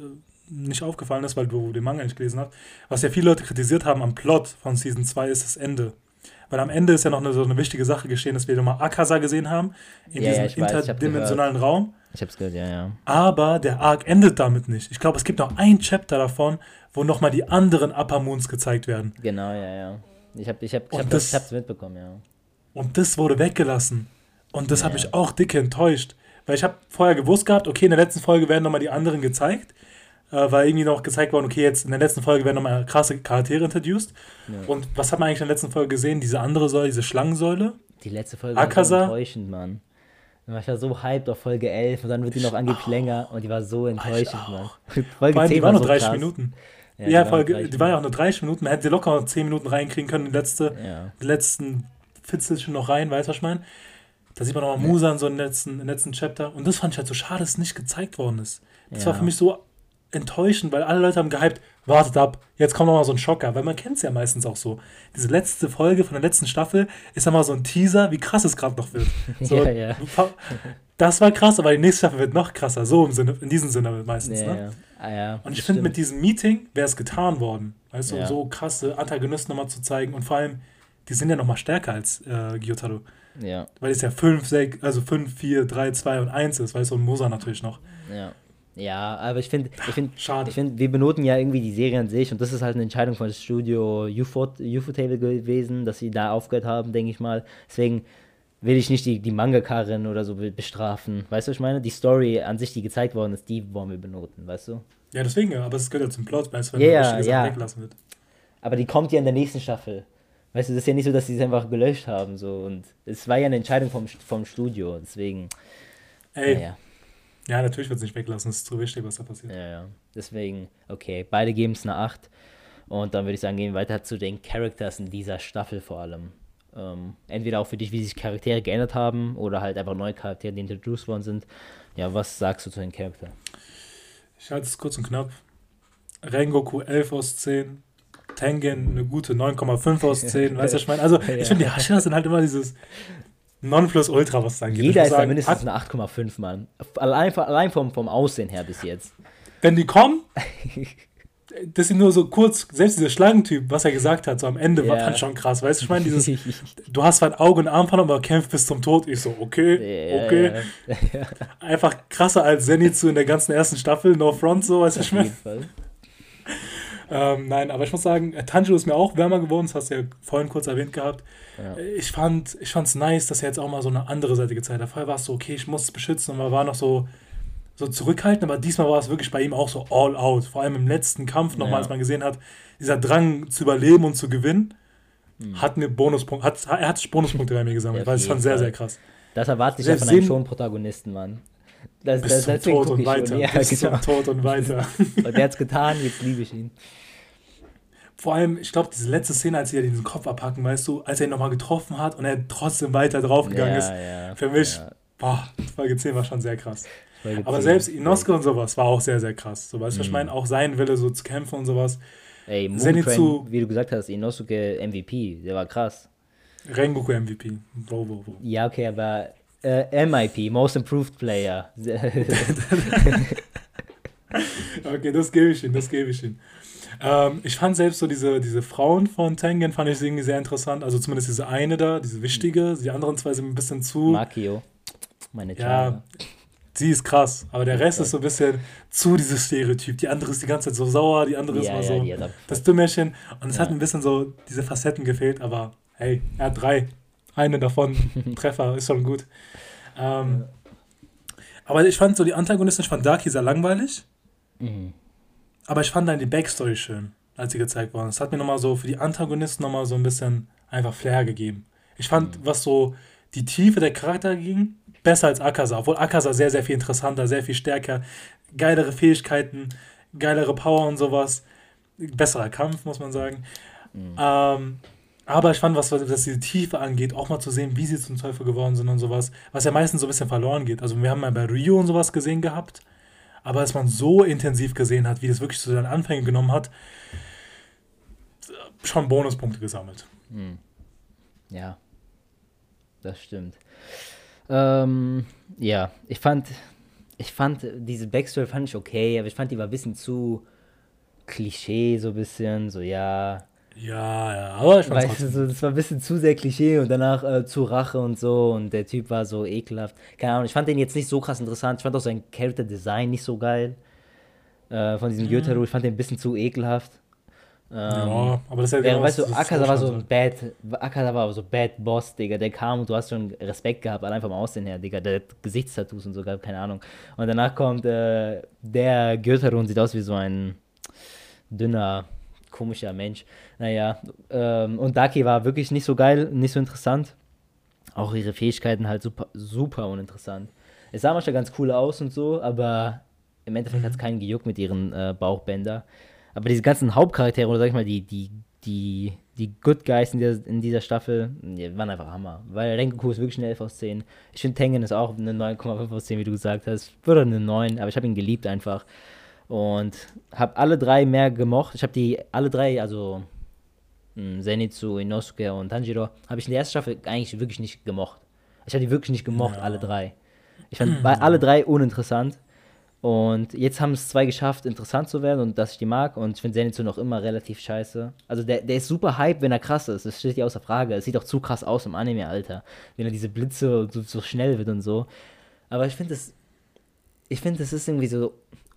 S2: nicht aufgefallen ist, weil du den Manga nicht gelesen hast. Was ja viele Leute kritisiert haben am Plot von Season 2 ist das Ende. Weil am Ende ist ja noch eine, so eine wichtige Sache geschehen, dass wir nochmal Akasa gesehen haben, in ja, diesem ja, interdimensionalen Raum.
S1: Ich hab's gehört, ja, ja.
S2: Aber der Arc endet damit nicht. Ich glaube, es gibt noch ein Chapter davon, wo nochmal die anderen Upper Moons gezeigt werden.
S1: Genau, ja, ja. Ich, hab, ich, hab, ich, hab das, ich hab's mitbekommen, ja.
S2: Und das wurde weggelassen. Und das ja. hat mich auch dicke enttäuscht. Weil ich habe vorher gewusst gehabt, okay, in der letzten Folge werden nochmal die anderen gezeigt. Äh, weil irgendwie noch gezeigt worden, okay, jetzt in der letzten Folge werden nochmal krasse Charaktere introduced. Ja. Und was hat man eigentlich in der letzten Folge gesehen? Diese andere Säule, diese Schlangensäule.
S1: Die letzte Folge Akasa. war so enttäuschend, Mann. Ich war so hyped auf Folge 11 und dann wird die noch angeblich länger und die war so enttäuschend, Mann. [LAUGHS]
S2: Folge Vor 10 die war, war nur so 30 krass. Minuten. Ja, ja die, Folge, war die war ja auch nur 30 Minuten. Man hätte locker noch 10 Minuten reinkriegen können, die, letzte, ja. die letzten Fitzelchen noch rein, weißt du, was ich meine? Da sieht man nochmal Musa in so im letzten, im letzten Chapter. Und das fand ich halt so schade, dass es nicht gezeigt worden ist. Das ja. war für mich so enttäuschend, weil alle Leute haben gehypt, wartet ab, jetzt kommt noch mal so ein Schocker, weil man kennt es ja meistens auch so. Diese letzte Folge von der letzten Staffel ist dann mal so ein Teaser, wie krass es gerade noch wird. [LAUGHS] So, ja, ja. Das war krass, aber die nächste Staffel wird noch krasser, so im Sinne, in diesem Sinne meistens. Ja, ne? Ah, und ich finde, mit diesem Meeting wäre es getan worden, weißt du, so krasse Antagonisten nochmal zu zeigen und vor allem, die sind ja noch mal stärker als äh, Gyotaro. Ja. Weil es ja 5, 6, also 5, 4, 3, 2 und 1 ist, weißt du, und Mosa natürlich noch.
S1: Ja. Ja, aber ich finde, ich finde, ich finde, wir benoten ja irgendwie die Serie an sich und das ist halt eine Entscheidung von das Studio UFO-Table gewesen, dass sie da aufgehört haben, denke ich mal. Deswegen will ich nicht die, die Mangakarin oder so bestrafen. Weißt du, was ich meine? Die Story an sich, die gezeigt worden ist, die wollen wir benoten, weißt du?
S2: Ja, deswegen, ja, aber es gehört ja zum Plot, weißt
S1: du, wenn ja, ja. weglassen wird. Aber die kommt ja in der nächsten Staffel. Weißt du, das ist ja nicht so, dass sie es einfach gelöscht haben. So. Und es war ja eine Entscheidung vom, vom Studio. Deswegen.
S2: Ey. Naja. Ja, natürlich wird es nicht weglassen. Es ist zu wichtig, was da passiert.
S1: Ja, ja. Deswegen, okay. Beide geben es eine 8. Und dann würde ich sagen, gehen wir weiter zu den Characters in dieser Staffel vor allem. Ähm, entweder auch für dich, wie sich Charaktere geändert haben oder halt einfach neue Charaktere, die introduced worden sind. Ja, was sagst du zu den Charakteren?
S2: Ich halte es kurz und knapp. Rengoku 11 aus 10, Tengen eine gute 9,5 aus [LAUGHS] 10, weißt du, ich meine? Also, ja. ich finde, die Hashira sind halt immer dieses Nonplusultra, was es angeht.
S1: Jeder ist sagen, da mindestens eine 8,5, Mann. Allein, allein vom, vom Aussehen her bis jetzt.
S2: Wenn die kommen, [LAUGHS] das sind nur so kurz, selbst dieser Schlangentyp, was er gesagt hat, so am Ende, yeah. war fand schon krass, weißt du, ich meine, dieses, [LAUGHS] du hast zwar ein Auge und Arm aber kämpft bis zum Tod. Ich so, okay, yeah, okay. Yeah. Einfach krasser als Zenitsu in der ganzen ersten Staffel, No Front, so, weißt du, ich meine. Ähm, nein, aber ich muss sagen, äh, Tanjiro ist mir auch wärmer geworden, das hast du ja vorhin kurz erwähnt gehabt. Ja. Äh, ich fand es nice, dass er jetzt auch mal so eine andere Seite gezeigt hat. Vorher war es so, okay, ich muss es beschützen und man war noch so, so zurückhaltend, aber diesmal war es wirklich bei ihm auch so all out. Vor allem im letzten Kampf nochmal, ja. als man gesehen hat, dieser Drang zu überleben und zu gewinnen, mhm. hat mir Bonuspunkte, hat, er hat Bonuspunkte bei mir gesammelt, weil es fand sehr, sehr krass.
S1: Das erwarte ich ja von einem schon Protagonisten, Mann. Das,
S2: bis das, zum Tod und weiter. [LAUGHS] Ja, bis genau. zum Tod und weiter.
S1: und der hat es getan, jetzt liebe ich ihn.
S2: Vor allem, ich glaube, diese letzte Szene, als sie ja diesen Kopf abhacken, weißt du, als er ihn nochmal getroffen hat und er trotzdem weiter draufgegangen ja, ist. Ja, für mich, ja. boah, Folge 10 war schon sehr krass. Aber selbst Inosuke und sowas war auch sehr, sehr krass. So, weißt du, mhm. ich meine, auch sein Wille, so zu kämpfen und sowas.
S1: Ey, Zenitsu, wie du gesagt hast, Inosuke MVP, der war krass.
S2: Rengoku MVP. Wo, wo, wo.
S1: Ja, okay, aber äh, MIP, Most Improved Player. [LAUGHS]
S2: okay, das gebe ich ihm, das gebe ich ihm. Ähm, ich fand selbst so diese, diese Frauen von Tengen fand ich irgendwie sehr interessant. Also zumindest diese eine da, diese wichtige. Die anderen zwei sind ein bisschen zu.
S1: Makio. Meine
S2: Ja, sie ist krass. Aber der Rest ist so ein bisschen zu dieses Stereotyp. Die andere ist die ganze Zeit so sauer, die andere ja, ist mal ja, so das Dümmerchen. Und es ja. hat ein bisschen so diese Facetten gefehlt. Aber hey, er hat drei. Eine davon, [LAUGHS] Treffer, ist schon gut. Ähm, aber ich fand so die Antagonisten, ich fand Darky sehr langweilig. Mhm. Aber ich fand dann die Backstory schön, als sie gezeigt worden. Es hat mir nochmal so für die Antagonisten nochmal so ein bisschen einfach Flair gegeben. Ich fand, mhm. was so die Tiefe der Charakter ging, besser als Akaza. Obwohl Akaza sehr, sehr viel interessanter, sehr viel stärker, geilere Fähigkeiten, geilere Power und sowas. Besserer Kampf, muss man sagen. Mhm. Ähm, aber ich fand, was, was diese Tiefe angeht, auch mal zu sehen, wie sie zum Teufel geworden sind und sowas, was ja meistens so ein bisschen verloren geht. Also wir haben mal bei Ryu und sowas gesehen gehabt, aber dass man so intensiv gesehen hat, wie das wirklich zu seinen Anfängen genommen hat, schon Bonuspunkte gesammelt. Hm.
S1: Ja, das stimmt. Ähm, ja, ich fand, ich fand diese Backstory fand ich okay, aber ich fand die war ein bisschen zu Klischee, so ein bisschen, so ja,
S2: ja, ja, aber ich fand's
S1: weißt du, so, das war ein bisschen zu sehr Klischee und danach äh, zu Rache und so und der Typ war so ekelhaft. Keine Ahnung, ich fand den jetzt nicht so krass interessant. Ich fand auch sein Character Design nicht so geil. Äh, von diesem mhm. Gyotaro, ich fand den ein bisschen zu ekelhaft.
S2: Ähm, ja, aber das ist ja
S1: genau, Weißt du, Akaza war so ein Bad, Akaza war so Bad Boss, Digga. Der kam und du hast schon Respekt gehabt, allein vom Aussehen her, Digga. Der hat Gesichtstattoos und so, keine Ahnung. Und danach kommt äh, der Gyotaro und sieht aus wie so ein dünner komischer Mensch. Naja, ähm, und Daki war wirklich nicht so geil, nicht so interessant. Auch ihre Fähigkeiten halt super, super uninteressant. Es sah manchmal ganz cool aus und so, aber im Endeffekt mhm. hat es keinen gejuckt mit ihren äh, Bauchbänder. Aber diese ganzen Hauptcharaktere, oder sag ich mal, die, die, die, die Good Guys in dieser, in dieser Staffel, die waren einfach Hammer. Weil Rengoku ist wirklich eine 11 aus 10. Ich finde Tengen ist auch eine 9,5 aus 10, wie du gesagt hast. Würde eine 9, aber ich habe ihn geliebt einfach. Und habe alle drei mehr gemocht. Ich habe die alle drei, also hm, Zenitsu, Inosuke und Tanjiro, habe ich in der ersten Staffel eigentlich wirklich nicht gemocht. Ich habe die wirklich nicht gemocht, ja. alle drei. Ich fand alle drei uninteressant. Und jetzt haben es zwei geschafft, interessant zu werden und dass ich die mag. Und ich finde Zenitsu noch immer relativ scheiße. Also der, der ist super hype, wenn er krass ist. Das steht ja außer Frage. Es sieht auch zu krass aus im Anime, Alter. Wenn er diese Blitze so, so schnell wird und so. Aber ich finde es. Ich finde, es ist irgendwie so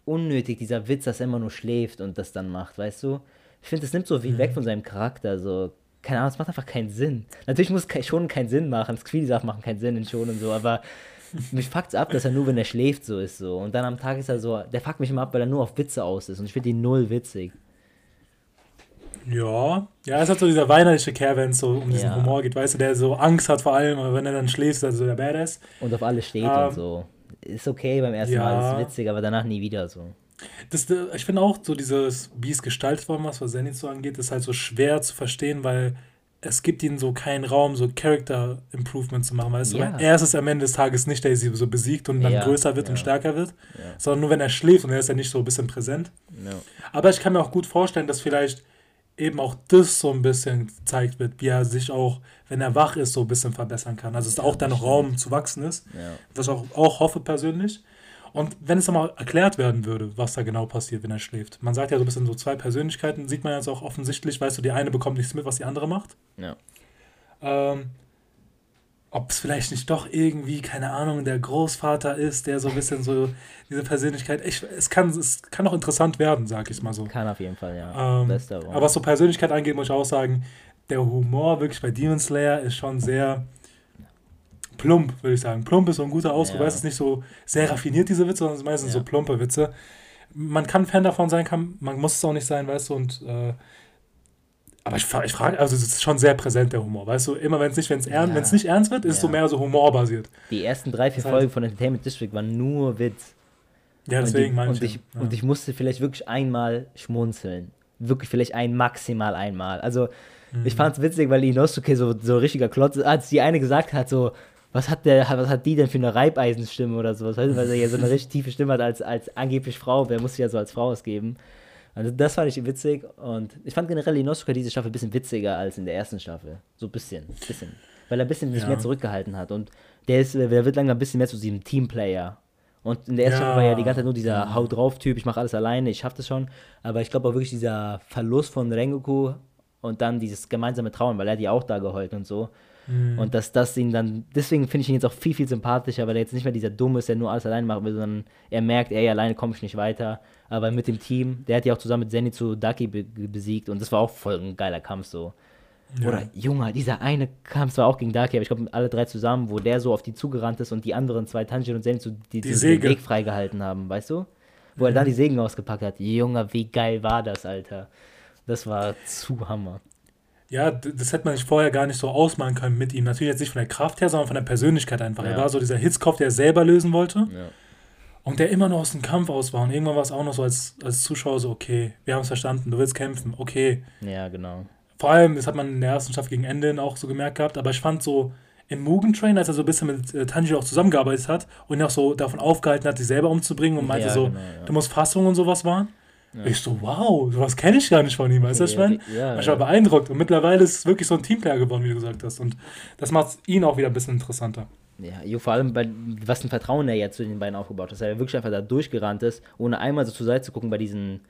S1: unnötig, dieser Witz, dass er immer nur schläft und das dann macht, weißt du? Ich finde, es nimmt so viel mhm. weg von seinem Charakter. So, keine Ahnung, es macht einfach keinen Sinn. Natürlich muss es schon keinen Sinn machen. Squeezy-Sachen machen keinen Sinn in schon und so, aber [LAUGHS] mich fuckt es ab, dass er nur, wenn er schläft, so ist so. Und dann am Tag ist er so, der fuckt mich immer ab, weil er nur auf Witze aus ist. Und ich finde ihn null witzig.
S2: Ja, ja, es hat so dieser weinerliche Kerl, wenn es so um diesen ja. Humor geht, weißt du, der so Angst hat vor allem, aber wenn er dann schläft, ist er so der Badass.
S1: Und auf alles steht ähm, und so. Ist okay beim ersten ja. Mal, ist witzig, aber danach nie wieder so.
S2: Das, ich finde auch so dieses, wie es gestaltet worden was, was Zenith so angeht, ist halt so schwer zu verstehen, weil es gibt ihnen so keinen Raum, so Character Improvement zu machen, weißt ja. du? er ist es am Ende des Tages nicht, der sie so besiegt und dann ja, größer wird ja. und stärker wird, sondern nur wenn er schläft und er ist ja nicht so ein bisschen präsent. Aber ich kann mir auch gut vorstellen, dass vielleicht eben auch das so ein bisschen gezeigt wird, wie er sich auch, wenn er wach ist, so ein bisschen verbessern kann. Also es auch dann noch Raum zu wachsen ist, was ich auch, auch hoffe persönlich. Und wenn es nochmal erklärt werden würde, was da genau passiert, wenn er schläft. Man sagt ja so ein bisschen so zwei Persönlichkeiten, sieht man jetzt auch offensichtlich, weißt du, die eine bekommt nichts mit, was die andere macht. Ja. Ähm, ob es vielleicht nicht doch irgendwie, keine Ahnung, der Großvater ist, der so ein bisschen so diese Persönlichkeit. Ich, es, kann, es kann auch interessant werden, sag ich mal so.
S1: Kann auf jeden Fall, ja. Ähm,
S2: aber was so Persönlichkeit angeht, muss ich auch sagen, der Humor wirklich bei Demon Slayer ist schon sehr plump, würde ich sagen. Plump ist so ein guter Ausdruck, ja. weil es ist nicht so sehr raffiniert, diese Witze, sondern es sind meistens ja. so plumpe Witze. Man kann Fan davon sein, kann, man muss es auch nicht sein, weißt du, und äh, aber ich, ich frage, also es ist schon sehr präsent, der Humor, weißt du, immer wenn es nicht, wenn's ernst, ja. wenn's nicht ernst wird, ist es so mehr so humorbasiert.
S1: Die ersten drei, vier das heißt, Folgen von Entertainment District waren nur Witz. Ja, deswegen meine ich. Und, ich, ja. und ich musste vielleicht wirklich einmal schmunzeln. Wirklich vielleicht ein, maximal einmal. Also, mhm. ich fand es witzig, weil Inosuke so, so richtiger Klotz, als die eine gesagt hat, so, was hat der, was hat die denn für eine Reibeisenstimme oder sowas? Weißt du, weil er ja so eine [LAUGHS] richtig tiefe Stimme hat als, als angeblich Frau, wer muss sich ja so als Frau ausgeben. Also das fand ich witzig und ich fand generell Inosuke diese Staffel ein bisschen witziger als in der ersten Staffel. So ein bisschen, bisschen. Weil er ein bisschen sich ja. mehr zurückgehalten hat und der ist, der wird langsam ein bisschen mehr zu diesem Teamplayer. Und in der ersten ja. Staffel war ja die ganze Zeit nur dieser Haut drauf Typ, ich mache alles alleine, ich schaffe das schon. Aber ich glaube auch wirklich dieser Verlust von Rengoku und dann dieses gemeinsame Trauen, weil er hat ja auch da geheult und so. Mhm. Und dass das ihn dann, deswegen finde ich ihn jetzt auch viel, viel sympathischer, weil er jetzt nicht mehr dieser Dumme ist, der nur alles allein machen will, sondern er merkt, ey, alleine komme ich nicht weiter. Aber mit dem Team, der hat ja auch zusammen mit Zenitsu Daki be besiegt und das war auch voll ein geiler Kampf so. Ja. Oder Junge, dieser eine Kampf zwar auch gegen Daki, aber ich glaube alle drei zusammen, wo der so auf die zugerannt ist und die anderen zwei, Tanjiro und Zenitsu, die, die den Weg freigehalten haben, weißt du? Wo mhm. er da die Sägen ausgepackt hat. Junge, wie geil war das, Alter. Das war zu Hammer.
S2: Ja, das hätte man sich vorher gar nicht so ausmalen können mit ihm. Natürlich jetzt nicht von der Kraft her, sondern von der Persönlichkeit einfach. Ja. Er war so dieser Hitzkopf, der selber lösen wollte. Ja. Und der immer noch aus dem Kampf aus war. Und irgendwann war es auch noch so als, als Zuschauer so, okay, wir haben es verstanden, du willst kämpfen, okay.
S1: Ja, genau.
S2: Vor allem, das hat man in der ersten Staffel gegen Ende auch so gemerkt gehabt, aber ich fand so in Mugen Train, als er so ein bisschen mit äh, Tanjiro auch zusammengearbeitet hat und ihn auch so davon aufgehalten hat, sich selber umzubringen und meinte ja, so, genau, du musst Fassung und sowas waren. Ja. Ich so, wow, sowas kenne ich gar nicht von ihm, weißt du, ich meine? Ja, ich war beeindruckt und mittlerweile ist es wirklich so ein Teamplayer geworden, wie du gesagt hast. Und das macht ihn auch wieder ein bisschen interessanter.
S1: Ja, vor allem, bei, was ein Vertrauen er jetzt zu den beiden aufgebaut hat, dass er wirklich einfach da durchgerannt ist, ohne einmal so zur Seite zu gucken bei diesen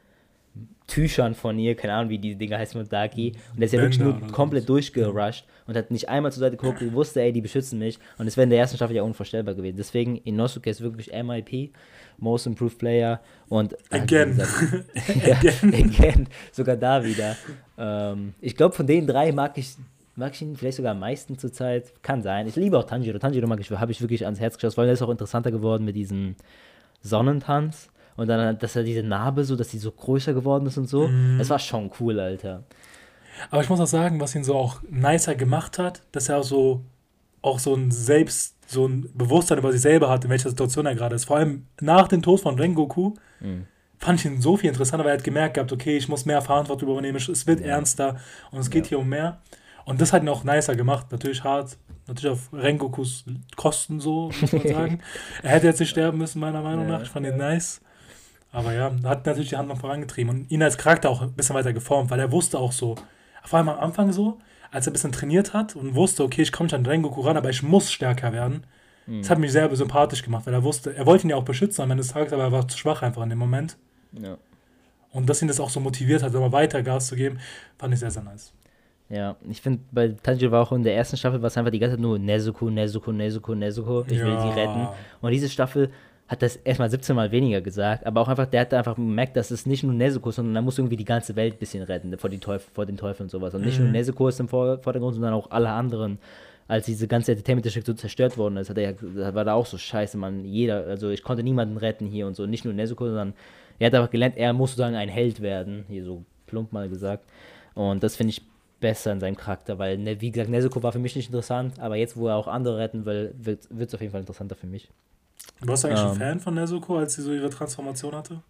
S1: Tüchern von ihr, keine Ahnung, wie die Dinger heißen mit Daki. Und der ist ja wirklich nur komplett so. durchgerusht und hat nicht einmal zur Seite geguckt [CLEARS THROAT] und wusste, ey, die beschützen mich. Und das wäre in der ersten Staffel ja unvorstellbar gewesen. Deswegen, Inosuke ist wirklich MIP, Most Improved Player. Und äh, again. Gesagt, [LAUGHS] ja, again. again. Sogar da wieder. Ähm, ich glaube, von den drei mag ich mag ich ihn vielleicht sogar am meisten zurzeit. Kann sein. Ich liebe auch Tanjiro. Tanjiro mag ich, habe ich wirklich ans Herz geschossen, weil er ist auch interessanter geworden mit diesem Sonnentanz. Und dann, dass er diese Narbe so, dass sie so größer geworden ist und so. Mhm. Das war schon cool, Alter.
S2: Aber ich muss auch sagen, was ihn so auch nicer gemacht hat, dass er auch so, auch so ein Selbst, so ein Bewusstsein über sich selber hat, in welcher Situation er gerade ist. Vor allem nach dem Tod von Rengoku mhm. fand ich ihn so viel interessanter, weil er hat gemerkt gehabt, okay, ich muss mehr Verantwortung übernehmen, es wird ja. ernster und es geht ja. hier um mehr. Und das hat ihn auch nicer gemacht. Natürlich hart, natürlich auf Rengokus Kosten so, muss man [LAUGHS] sagen. er hätte jetzt nicht sterben müssen, meiner Meinung nach. Ich fand ihn nice. Aber ja, hat natürlich die Handlung vorangetrieben und ihn als Charakter auch ein bisschen weiter geformt, weil er wusste auch so, vor allem am Anfang so, als er ein bisschen trainiert hat und wusste, okay, ich komme nicht an Rengoku ran, aber ich muss stärker werden. Mhm. Das hat mich sehr sympathisch gemacht, weil er wusste, er wollte ihn ja auch beschützen am Ende des Tages, aber er war zu schwach einfach in dem Moment. Ja. Und dass ihn das auch so motiviert hat, immer weiter Gas zu geben, fand ich sehr, sehr nice.
S1: Ja, ich finde, bei Tanjiro war auch in der ersten Staffel war es einfach die ganze Zeit nur Nezuko, Nezuko, Nezuko, Nezuko, ich will sie retten. Und diese Staffel hat das erstmal 17 Mal weniger gesagt, aber auch einfach, der hat einfach gemerkt, dass es nicht nur Nezuko ist, sondern er muss irgendwie die ganze Welt ein bisschen retten vor, die Teufel, vor den Teufeln und sowas. Und nicht mhm. nur Nezuko ist im Vordergrund, sondern auch alle anderen. Als diese ganze Entertainment-District so zerstört worden ist, hat er ja, war da auch so scheiße, man, jeder, also ich konnte niemanden retten hier und so, nicht nur Nezuko, sondern er hat einfach gelernt, er muss sozusagen ein Held werden, hier so plump mal gesagt. Und das finde ich besser in seinem Charakter, weil, ne, wie gesagt, Nezuko war für mich nicht interessant, aber jetzt, wo er auch andere retten will, wird es auf jeden Fall interessanter für mich.
S2: Warst du eigentlich ähm, ein Fan von Nezuko, als sie so ihre Transformation hatte?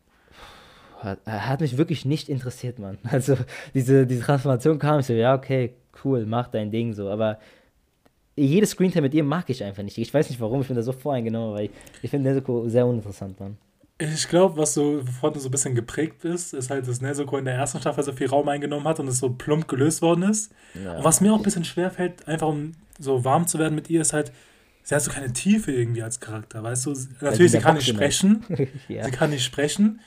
S1: Hat, hat mich wirklich nicht interessiert, Mann. [LAUGHS] Also, diese, diese Transformation kam, ich so, ja, okay, cool, mach dein Ding so, aber jedes Screentime mit ihr mag ich einfach nicht. Ich weiß nicht warum, ich bin da so voreingenommen, weil ich, ich finde Nezuko sehr uninteressant, Mann.
S2: Ich glaube, was so von so ein bisschen geprägt ist, ist halt, dass Nezuko in der ersten Staffel so viel Raum eingenommen hat und es so plump gelöst worden ist. Ja. Und was mir auch ein bisschen schwer fällt, einfach um so warm zu werden mit ihr, ist halt, sie hat so keine Tiefe irgendwie als Charakter, weißt du? Natürlich, sie kann nicht sprechen. [LAUGHS] ja. Sie kann nicht sprechen.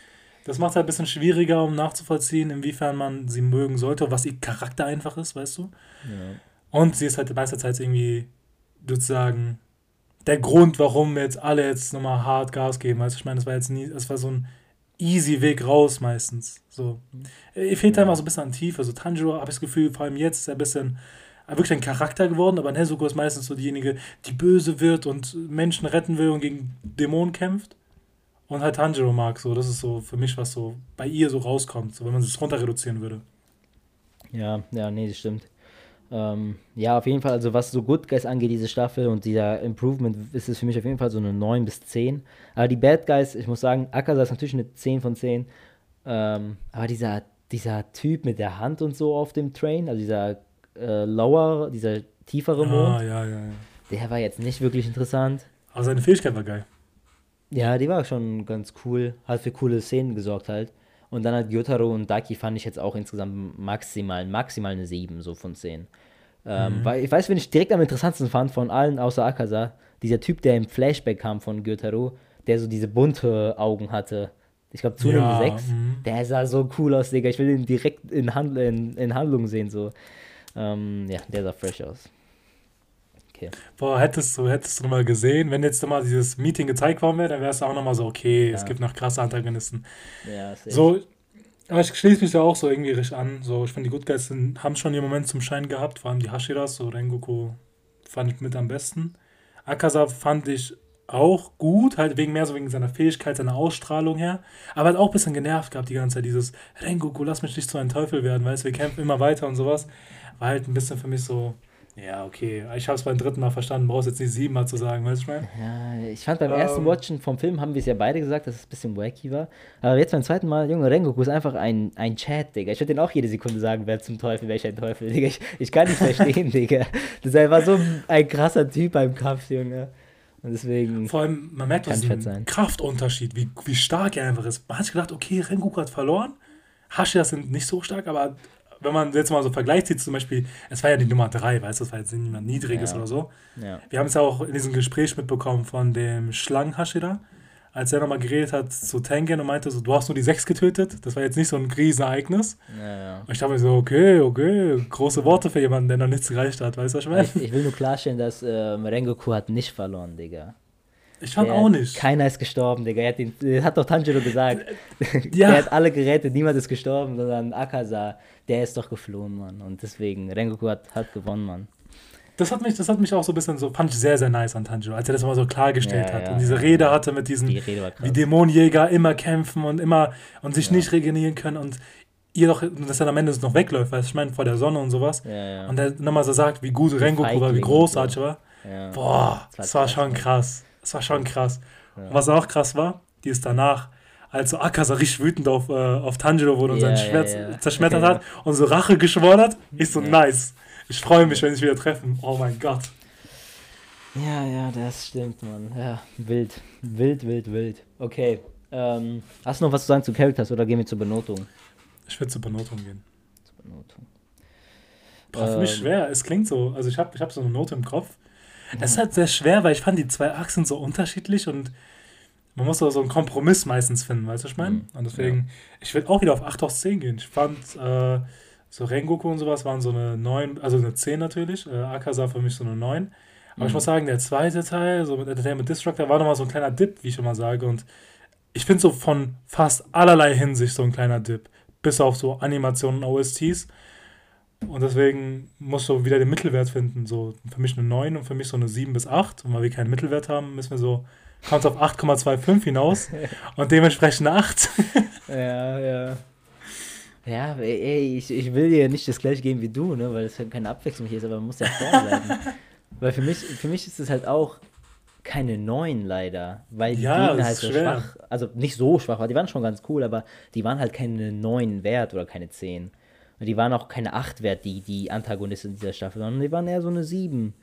S2: Das macht es halt ein bisschen schwieriger, um nachzuvollziehen, inwiefern man sie mögen sollte, was ihr Charakter einfach ist, weißt du? Ja. Und sie ist halt die meiste Zeit irgendwie sozusagen der Grund, warum jetzt alle jetzt nochmal hart Gas geben. Weißt du, ich meine, das war jetzt nie, das war so ein easy Weg raus meistens. So. Ihr fehlt ja. einfach so ein bisschen an Tiefe. So Tanjiro habe ich das Gefühl, vor allem jetzt ist er ein bisschen wirklich ein Charakter geworden, aber Nezuko ist meistens so diejenige, die böse wird und Menschen retten will und gegen Dämonen kämpft. Und halt Tanjiro mag so, das ist so für mich, was so bei ihr so rauskommt, so wenn man es runter reduzieren würde.
S1: Ja, ja, nee, das stimmt. Ähm, ja, auf jeden Fall, also was so Good Guys angeht, diese Staffel und dieser Improvement, ist es für mich auf jeden Fall so eine 9 bis 10. Aber die Bad Guys, ich muss sagen, Akaza ist natürlich eine 10 von 10. Ähm, aber dieser, dieser Typ mit der Hand und so auf dem Train, also dieser äh, lower, dieser tiefere ah, Mond. Ah, ja, ja, ja. Der war jetzt nicht wirklich interessant.
S2: Aber seine Fähigkeit war geil.
S1: Ja, die war schon ganz cool. Hat für coole Szenen gesorgt halt. Und dann hat Gyotaro und Daki fand ich jetzt auch insgesamt maximal, maximal eine 7 so von 10. Ähm, mhm. Weil ich weiß, wenn ich direkt am interessantesten fand von allen außer Akaza, dieser Typ, der im Flashback kam von Gyotaro, der so diese bunte Augen hatte. Ich glaube, zu ja, 6. Mhm. Der sah so cool aus, Digga. Ich will ihn direkt in, Hand, in, in Handlung sehen, so. Ähm, ja, der sah fresh aus.
S2: Okay. Boah, hättest du, hättest du mal gesehen, wenn jetzt mal dieses Meeting gezeigt worden wäre, dann wäre es auch nochmal so, okay, ja. es gibt noch krasse Antagonisten. Ja, so, aber ich schließe mich ja auch so irgendwie richtig an. So, ich finde, die Good Guys haben schon ihren Moment zum Schein gehabt, vor allem die Hashiras, so Rengoku fand ich mit am besten. Akaza fand ich auch gut, halt wegen mehr so wegen seiner Fähigkeit, seiner Ausstrahlung her. Aber hat auch ein bisschen genervt gehabt die ganze Zeit, dieses Rengoku, lass mich nicht zu einem Teufel werden, weißt du, wir kämpfen immer weiter und sowas. War halt ein bisschen für mich so, ja, okay. Ich habe es beim dritten Mal verstanden, brauchst jetzt nicht siebenmal zu sagen, weißt du, ich
S1: meine? Ja, ich fand beim ähm, ersten Watchen vom Film, haben wir es ja beide gesagt, dass es ein bisschen wacky war. Aber jetzt beim zweiten Mal, Junge, Rengoku ist einfach ein, ein Chat, Digga. Ich würde den auch jede Sekunde sagen, wer zum Teufel, welcher Teufel, Digga. Ich, ich kann nicht verstehen, [LAUGHS] Digga. Das war so ein krasser Typ beim Kampf, Junge. Und deswegen.
S2: Vor allem, man merkt diesen Kraftunterschied, wie, wie stark er einfach ist. Man hat sich gedacht, okay, Rengoku hat verloren. Hashiras sind nicht so stark, aber wenn man jetzt mal so Vergleich zieht, zum Beispiel, es war ja die Nummer 3, weißt du, das war jetzt niemand Niedriges ja. oder so. Ja. Wir haben es ja auch in diesem Gespräch mitbekommen von dem Schlangen-Hashira, als er nochmal geredet hat zu Tengen und meinte so, du hast nur die 6 getötet, das war jetzt nicht so ein Riesenereignis. Ja, und ich dachte mir so, okay, okay, große Worte für jemanden, der noch nichts gereicht hat, weißt du, was
S1: ich meine? Ich, ich will nur klarstellen, dass ähm, Rengoku hat nicht verloren, Digga.
S2: Ich fand der auch nicht.
S1: Keiner ist gestorben, Digga. Er hat, den, hat doch Tanjiro gesagt. [LAUGHS] Ja. er hat alle gerettet, niemand ist gestorben, sondern Akaza der ist doch geflohen, Mann. Und deswegen, Rengoku hat, hat gewonnen, Mann.
S2: Das hat, mich, das hat mich auch so ein bisschen so, fand ich sehr, sehr nice an Tanjiro, als er das mal so klargestellt ja, hat. Ja, und diese Rede hatte mit diesen, die wie Dämonenjäger immer kämpfen und immer und sich nicht regenerieren können und ihr doch, dass er am Ende noch wegläuft, weil ich meine, vor der Sonne und sowas. Und er nochmal so sagt, wie gut Rengoku war, wie großartig war. Boah, das war, das war schon krass. Das war schon krass. Was auch krass war, die ist danach als so Akaza richtig wütend auf, äh, auf Tanjiro wurde und yeah, sein Schwert yeah, zerschmettert hat und so Rache geschworen hat, ist so nice. Ich freue mich, wenn sie wieder treffen. Oh mein Gott.
S1: Ja, ja, das stimmt, Mann. Ja, wild. Wild, wild, wild. Okay. Ähm, hast du noch was zu sagen zu Characters oder gehen wir zur Benotung?
S2: Ich würde zur Benotung gehen. Zur Benotung. Boah, für ähm, mich schwer. Es klingt so. Also ich habe ich hab so eine Note im Kopf. Es ist halt sehr schwer, weil ich fand die zwei Achsen so unterschiedlich und man muss so einen Kompromiss meistens finden, weißt du, was ich meine? Mhm. Und deswegen, ja. ich würde auch wieder auf 8 aus 10 gehen. Ich fand äh, so Rengoku und sowas waren so eine 9, also eine 10 natürlich. Äh, Akasa für mich so eine 9. Aber mhm. ich muss sagen, der zweite Teil, so mit Entertainment Destructor, war nochmal so ein kleiner Dip, wie ich immer sage. Und ich finde so von fast allerlei Hinsicht so ein kleiner Dip. Bis auf so Animationen und OSTs. Und deswegen musst du wieder den Mittelwert finden. So für mich eine 9 und für mich so eine 7 bis 8. Und weil wir keinen Mittelwert haben, müssen wir so, kommt auf 8,25 hinaus. [LAUGHS] und dementsprechend eine 8. [LAUGHS]
S1: ja, ja. Ja, ey, ich, ich will dir nicht das gleiche geben wie du, ne, weil es halt keine Abwechslung hier ist, aber man muss ja vorne [LAUGHS] bleiben. weil für mich, für mich ist es halt auch keine 9 leider, weil die ja, Gegner halt so schwer. schwach, also nicht so schwach, die waren schon ganz cool, aber die waren halt keine 9 wert oder keine 10. Und die waren auch keine 8 wert, die, die Antagonisten dieser Staffel, sondern die waren eher so eine 7.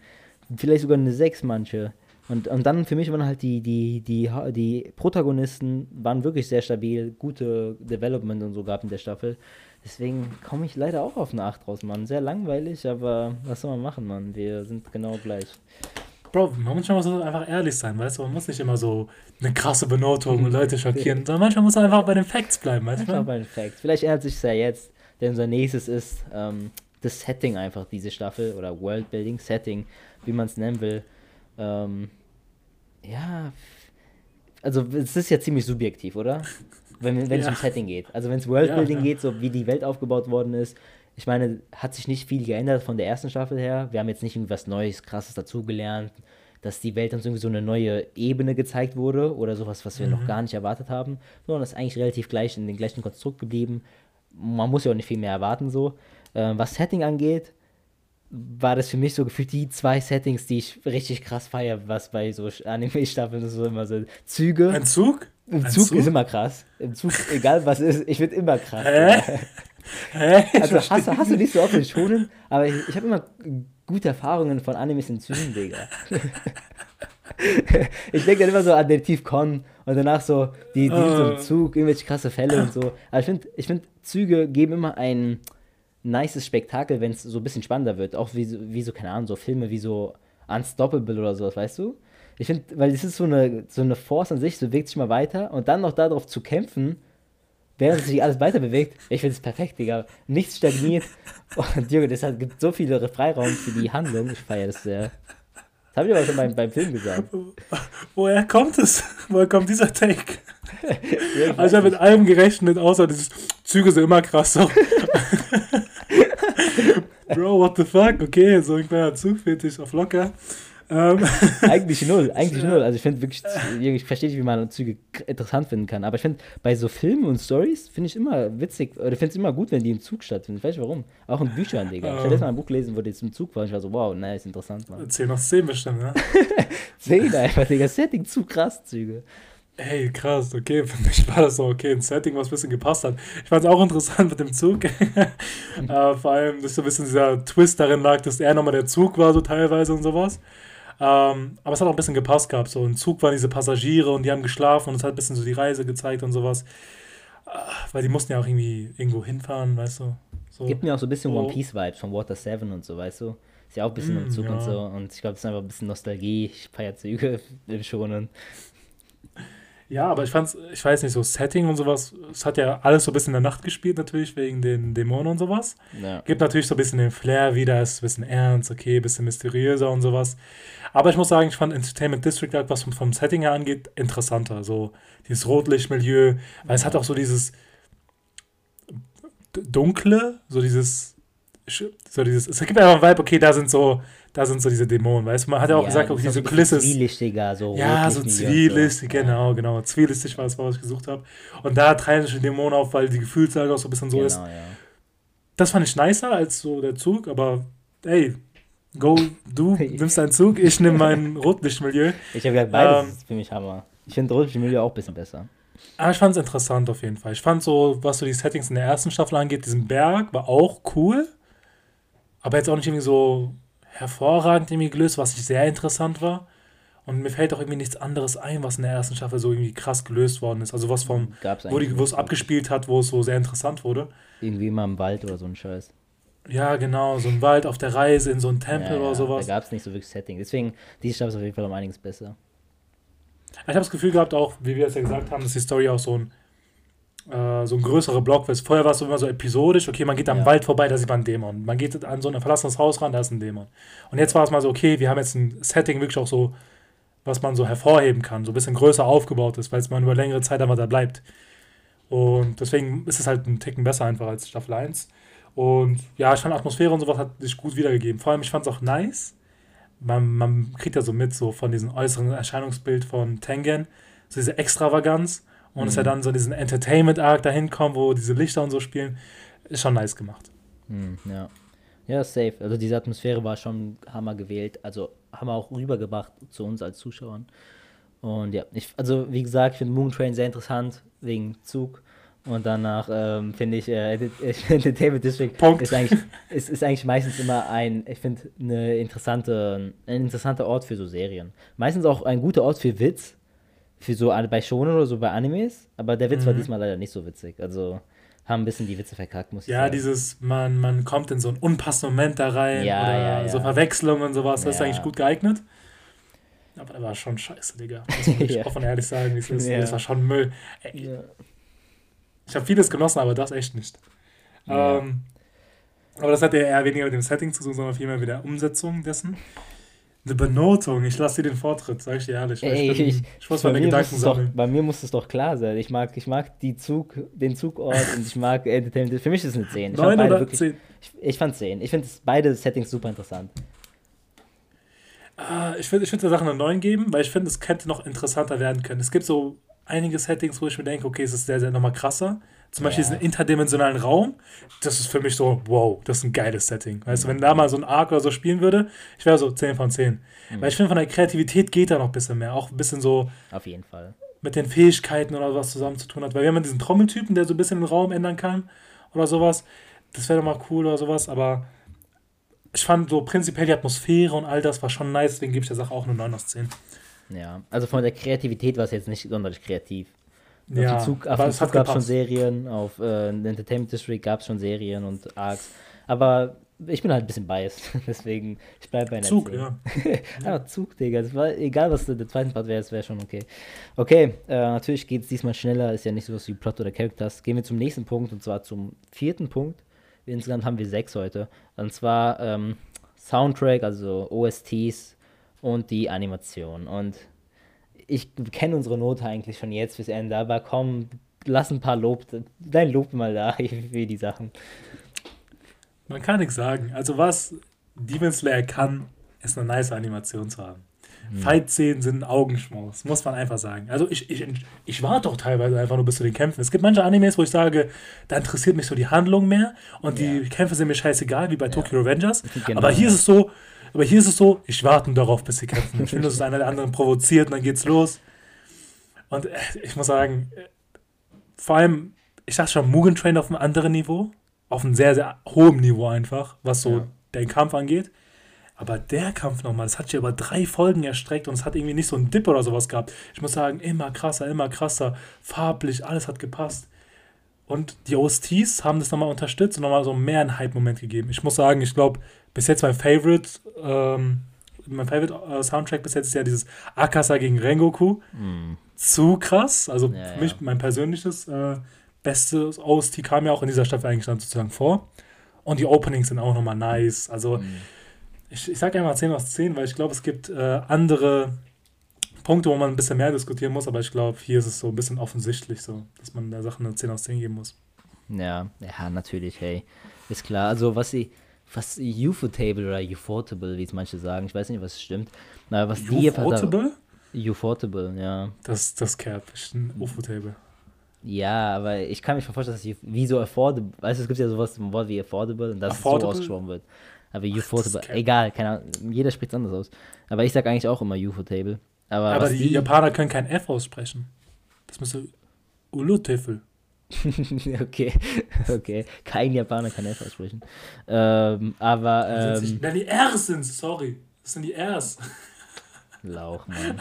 S1: Vielleicht sogar eine 6 manche. Und, und dann für mich waren halt die, die, die, die Protagonisten waren wirklich sehr stabil, gute Development und so gab in der Staffel. Deswegen komme ich leider auch auf eine 8 raus, Mann. Sehr langweilig, aber was soll man machen, Mann? Wir sind genau gleich.
S2: Bro, manchmal muss man einfach ehrlich sein, weißt du? Man muss nicht immer so eine krasse Benotung und Leute schockieren, sondern manchmal muss man einfach bei den Facts bleiben, weißt du? Einfach
S1: bei den Facts. Vielleicht ändert sich es ja jetzt. Denn unser nächstes ist ähm, das Setting einfach, diese Staffel oder Worldbuilding, Setting, wie man es nennen will. Ähm, ja, also es ist ja ziemlich subjektiv, oder? Wenn, wenn ja. es um Setting geht. Also wenn es Worldbuilding ja, ja. geht, so wie die Welt aufgebaut worden ist. Ich meine, hat sich nicht viel geändert von der ersten Staffel her. Wir haben jetzt nicht irgendwas Neues, Krasses dazugelernt, dass die Welt uns irgendwie so eine neue Ebene gezeigt wurde oder sowas, was wir mhm. noch gar nicht erwartet haben, sondern es ist eigentlich relativ gleich in dem gleichen Konstrukt geblieben man muss ja auch nicht viel mehr erwarten so. Äh, was Setting angeht, war das für mich so gefühlt die zwei Settings, die ich richtig krass feiere, was bei so Anime-Staffeln so immer so Züge.
S2: Ein Zug?
S1: Im Zug, Zug, ist immer krass. Im Zug, egal was ist, ich finde immer krass. Hä? [LAUGHS] Hä? Also hast, hast du nicht so oft in Schonen, aber ich, ich habe immer gute Erfahrungen von Animes in Zügen, Digga. [LAUGHS] ich denke dann immer so an den Tief Con und danach so die, die so im Zug, irgendwelche krasse Fälle und so. Aber ich finde, ich find, Züge geben immer ein nices Spektakel, wenn es so ein bisschen spannender wird. Auch wie, wie so, keine Ahnung, so Filme wie so Unstoppable oder sowas, weißt du? Ich finde, weil es ist so eine, so eine Force an sich, so bewegt sich mal weiter und dann noch darauf zu kämpfen, während sich alles weiter bewegt, ich finde es perfekt, Digga. Nichts stagniert. Und Junge, das gibt so viele Freiraum für die Handlung. Ich feiere das sehr. Das habe ich aber schon beim, beim Film gesagt. [LAUGHS]
S2: Woher kommt es? Woher kommt dieser Take? also ich habe mit allem gerechnet, außer dieses Züge sind immer krass so. [LAUGHS] Bro, what the fuck? Okay, so ein kleiner Zugfetisch auf locker.
S1: Ähm. [LAUGHS] eigentlich null, [LAUGHS] eigentlich null. Also ich finde wirklich, ich verstehe nicht, wie man Züge interessant finden kann. Aber ich finde, bei so Filmen und Stories finde ich immer witzig, oder finde es immer gut, wenn die im Zug stattfinden. Ich weiß nicht warum. Auch in Büchern, Digga. Ich habe jetzt mal ein Buch gelesen, wo die im Zug war ich war so, wow, nice, interessant,
S2: Mann. 10 aus 10 bestimmt, ne? [LAUGHS]
S1: 10 einfach, Digga. Setting zu krass, Züge.
S2: Ey, krass, okay, für mich war das so okay, ein Setting, was ein bisschen gepasst hat. Ich fand es auch interessant mit dem Zug. äh, vor allem, dass so ein bisschen dieser Twist darin lag, dass er nochmal der Zug war, so teilweise und sowas. Ähm, aber es hat auch ein bisschen gepasst gehabt. So im Zug waren diese Passagiere und die haben geschlafen und es hat ein bisschen so die Reise gezeigt und sowas. Äh, weil die mussten ja auch irgendwie irgendwo hinfahren, weißt du.
S1: So. Gibt mir auch so ein bisschen oh. One Piece Vibes von Water 7 und so, weißt du. Ist ja auch ein bisschen mm, im Zug ja. und so. Und ich glaube, es ist einfach ein bisschen Nostalgie. Ich feiere Züge [LAUGHS] im Schonen.
S2: Ja, aber ich fand's, ich weiß nicht, so Setting und sowas, es hat ja alles so ein bisschen in der Nacht gespielt, natürlich, wegen den Dämonen und sowas. Ja. Gibt natürlich so ein bisschen den Flair wieder, ist ein bisschen ernst, okay, ein bisschen mysteriöser und sowas. Aber ich muss sagen, ich fand Entertainment District, was vom, vom Setting her angeht, interessanter. So dieses Rotlichtmilieu, weil es hat auch so dieses dunkle, so dieses, so dieses, es gibt einfach ein Vibe, okay, da sind so da sind so diese Dämonen, weißt du? Man hat ja auch ja, gesagt, okay, diese Kulisse. Zwielichtiger, so. Ja, so zwielichtig, so. genau, genau. Zwielichtig war das, was ich gesucht habe. Und da treiben sich die Dämonen auf, weil die Gefühlslage auch so ein bisschen so genau, ist. Ja. Das fand ich nicer als so der Zug, aber ey, go, du [LAUGHS] nimmst deinen Zug, ich nehme mein [LAUGHS] Rotlichtmilieu.
S1: Ich habe gesagt, beides ähm, ist für mich Hammer. Ich finde Rotlichtmilieu auch ein bisschen besser.
S2: Aber ich fand es interessant auf jeden Fall. Ich fand so, was so die Settings in der ersten Staffel angeht, diesen Berg war auch cool. Aber jetzt auch nicht irgendwie so hervorragend irgendwie gelöst, was sehr interessant war. Und mir fällt auch irgendwie nichts anderes ein, was in der ersten Staffel so irgendwie krass gelöst worden ist. Also was vom, wo, es abgespielt hat, wo es so sehr interessant wurde.
S1: Irgendwie mal im Wald oder so ein Scheiß.
S2: Ja, genau, so ein Wald auf der Reise in so einen Tempel ja, oder sowas.
S1: Da gab es nicht so wirklich Setting. Deswegen, diese Staffel ist auf jeden Fall um einiges besser.
S2: Ich habe das Gefühl gehabt, auch, wie wir es ja gesagt haben, dass die Story auch so ein, äh, so ein größerer Block ist. Vorher war es immer so episodisch, okay, man geht am ja. Wald vorbei, da sieht man einen Dämon. Man geht an so ein verlassenes Haus ran, da ist ein Dämon. Und jetzt war es mal so, okay, wir haben jetzt ein Setting wirklich auch so was man so hervorheben kann, so ein bisschen größer aufgebaut ist, weil es man über längere Zeit einfach da bleibt. Und deswegen ist es halt ein Ticken besser einfach als Staffel 1. Und ja, ich fand Atmosphäre und sowas hat sich gut wiedergegeben. Vor allem, ich fand es auch nice. Man, man kriegt ja so mit, so von diesem äußeren Erscheinungsbild von Tengen, so diese Extravaganz. Und mhm. dass er dann so diesen Entertainment-Arc dahin kommt, wo diese Lichter und so spielen, ist schon nice gemacht.
S1: Mhm, ja. Ja, safe. Also diese Atmosphäre war schon Hammer gewählt. Also haben wir auch rübergebracht zu uns als Zuschauern. Und ja, ich, also wie gesagt, ich finde Moon Train sehr interessant wegen Zug. Und danach ähm, finde ich, äh, Entertainment [LAUGHS] District ist eigentlich, ist, ist eigentlich meistens immer ein, ich finde, eine interessante, ein interessanter Ort für so Serien. Meistens auch ein guter Ort für Witz, für so bei Shonen oder so bei Animes, aber der Witz mhm. war diesmal leider nicht so witzig. Also haben ein bisschen die Witze verkackt, muss
S2: ich ja, sagen. Ja, dieses, man, man kommt in so einen unpassenden Moment da rein ja, oder ja, ja. so Verwechslungen und sowas, das ist eigentlich gut geeignet. Aber das war schon scheiße, Digga. Das muss [LAUGHS] ich offen ehrlich sagen. [LAUGHS] Das, das war schon Müll. Ey, ich habe vieles genossen, aber das echt nicht. Ähm, aber das hat ja eher weniger mit dem Setting zu tun, sondern vielmehr mit der Umsetzung dessen. Eine Benotung, ich lasse dir den Vortritt, sag ich dir ehrlich. Ey, ich,
S1: ich, ich muss meine Gedanken sammeln. Doch, bei mir muss es doch klar sein. Ich mag, ich mag die Zug, den Zugort und ich mag Entertainment. Für mich ist es eine 10. Ich 9 oder wirklich, 10? Ich, ich fand 10. Ich finde beide Settings super interessant.
S2: Uh, ich würde ich würd der Sache eine 9 geben, weil ich finde, es könnte noch interessanter werden können. Es gibt so einige Settings, wo ich mir denke, okay, es ist sehr, sehr nochmal krasser. Zum Beispiel ja. diesen interdimensionalen Raum, das ist für mich so, wow, das ist ein geiles Setting. Weißt du, wenn da mal so ein Arc oder so spielen würde, ich wäre so 10 von 10. Mhm. Weil ich finde, von der Kreativität geht da noch ein bisschen mehr. Auch ein bisschen so.
S1: Auf jeden Fall.
S2: Mit den Fähigkeiten oder was zusammen zu tun hat. Weil wir haben diesen Trommeltypen, der so ein bisschen den Raum ändern kann oder sowas. Das wäre doch mal cool oder sowas, aber ich fand so prinzipiell die Atmosphäre und all das war schon nice, deswegen gebe ich der Sache auch eine 9 aus 10.
S1: Ja, also von der Kreativität war es jetzt nicht sonderlich kreativ. Ja, auf, Zug, auf dem Zug gab es schon Serien, auf äh, Entertainment District gab es schon Serien und Arcs. Aber ich bin halt ein bisschen biased, [LAUGHS] deswegen ich bleibe bei einer Zug, 10. ja. [LAUGHS] ja. Zug, Digga. Das war, egal, was der zweite Part wäre, es wäre schon okay. Okay, äh, natürlich geht es diesmal schneller, ist ja nicht so was wie Plot oder Characters. Gehen wir zum nächsten Punkt und zwar zum vierten Punkt. Insgesamt haben wir sechs heute. Und zwar ähm, Soundtrack, also OSTs und die Animation. Und ich kenne unsere Note eigentlich schon jetzt bis Ende, aber komm, lass ein paar Lob, dein Lob mal da [LAUGHS] für die Sachen.
S2: Man kann nichts sagen. Also was Demon Slayer kann, ist eine nice Animation zu haben. Hm. Fight-Szenen sind ein Augenschmaus, muss man einfach sagen. Also ich, ich, ich warte doch teilweise einfach nur bis zu den Kämpfen. Es gibt manche Animes, wo ich sage, da interessiert mich so die Handlung mehr und ja. die Kämpfe sind mir scheißegal, wie bei ja. Tokyo Revengers. Genau, aber hier ist es so, aber hier ist es so, ich warte darauf, bis sie kämpfen. Ich finde, dass es einer der anderen provoziert und dann geht's los. Und äh, ich muss sagen, äh, vor allem, ich dachte schon, Mugen Train auf einem anderen Niveau. Auf einem sehr, sehr hohen Niveau einfach, was so ja. den Kampf angeht. Aber der Kampf nochmal, das hat sich über drei Folgen erstreckt und es hat irgendwie nicht so einen Dip oder sowas gehabt. Ich muss sagen, immer krasser, immer krasser, farblich, alles hat gepasst. Und die OSTs haben das nochmal unterstützt und nochmal so mehr einen Hype-Moment gegeben. Ich muss sagen, ich glaube, bis jetzt mein Favorite, ähm, mein Favorite äh, Soundtrack bis jetzt ist ja dieses Akasa gegen Rengoku. Mm. Zu krass. Also ja, für mich, ja. mein persönliches äh, bestes OST kam ja auch in dieser Staffel eigentlich dann sozusagen vor. Und die Openings sind auch nochmal nice. Also mm. ich, ich sage einfach 10 aus 10, weil ich glaube, es gibt äh, andere Punkte, wo man ein bisschen mehr diskutieren muss, aber ich glaube, hier ist es so ein bisschen offensichtlich so, dass man der Sache eine 10 aus 10 geben muss.
S1: Ja, ja, natürlich, hey. Ist klar. Also was sie was Ufotable oder Ufotable, wie es manche sagen. Ich weiß nicht, was stimmt. Na, was Ufotable? die Ufotable, ja.
S2: Das, das Cap, ist ein Ufotable.
S1: Ja, aber ich kann mir vorstellen, dass ich, wie so affordable, weißt du, es gibt ja sowas im Wort wie affordable und dass affordable? es so ausgesprochen wird. Aber Ufotable, egal, keine Ahnung, jeder spricht es anders aus. Aber ich sage eigentlich auch immer Ufotable. Aber,
S2: aber die, die, Japaner können kein F aussprechen. Das müsste Ulutefel. [LAUGHS]
S1: okay, [LAUGHS] okay. Kein Japaner kann F aussprechen. Ähm, aber. Ähm,
S2: Nein, die R's sind sorry. Das sind die R's. [LAUGHS]
S1: Lauch, Mann.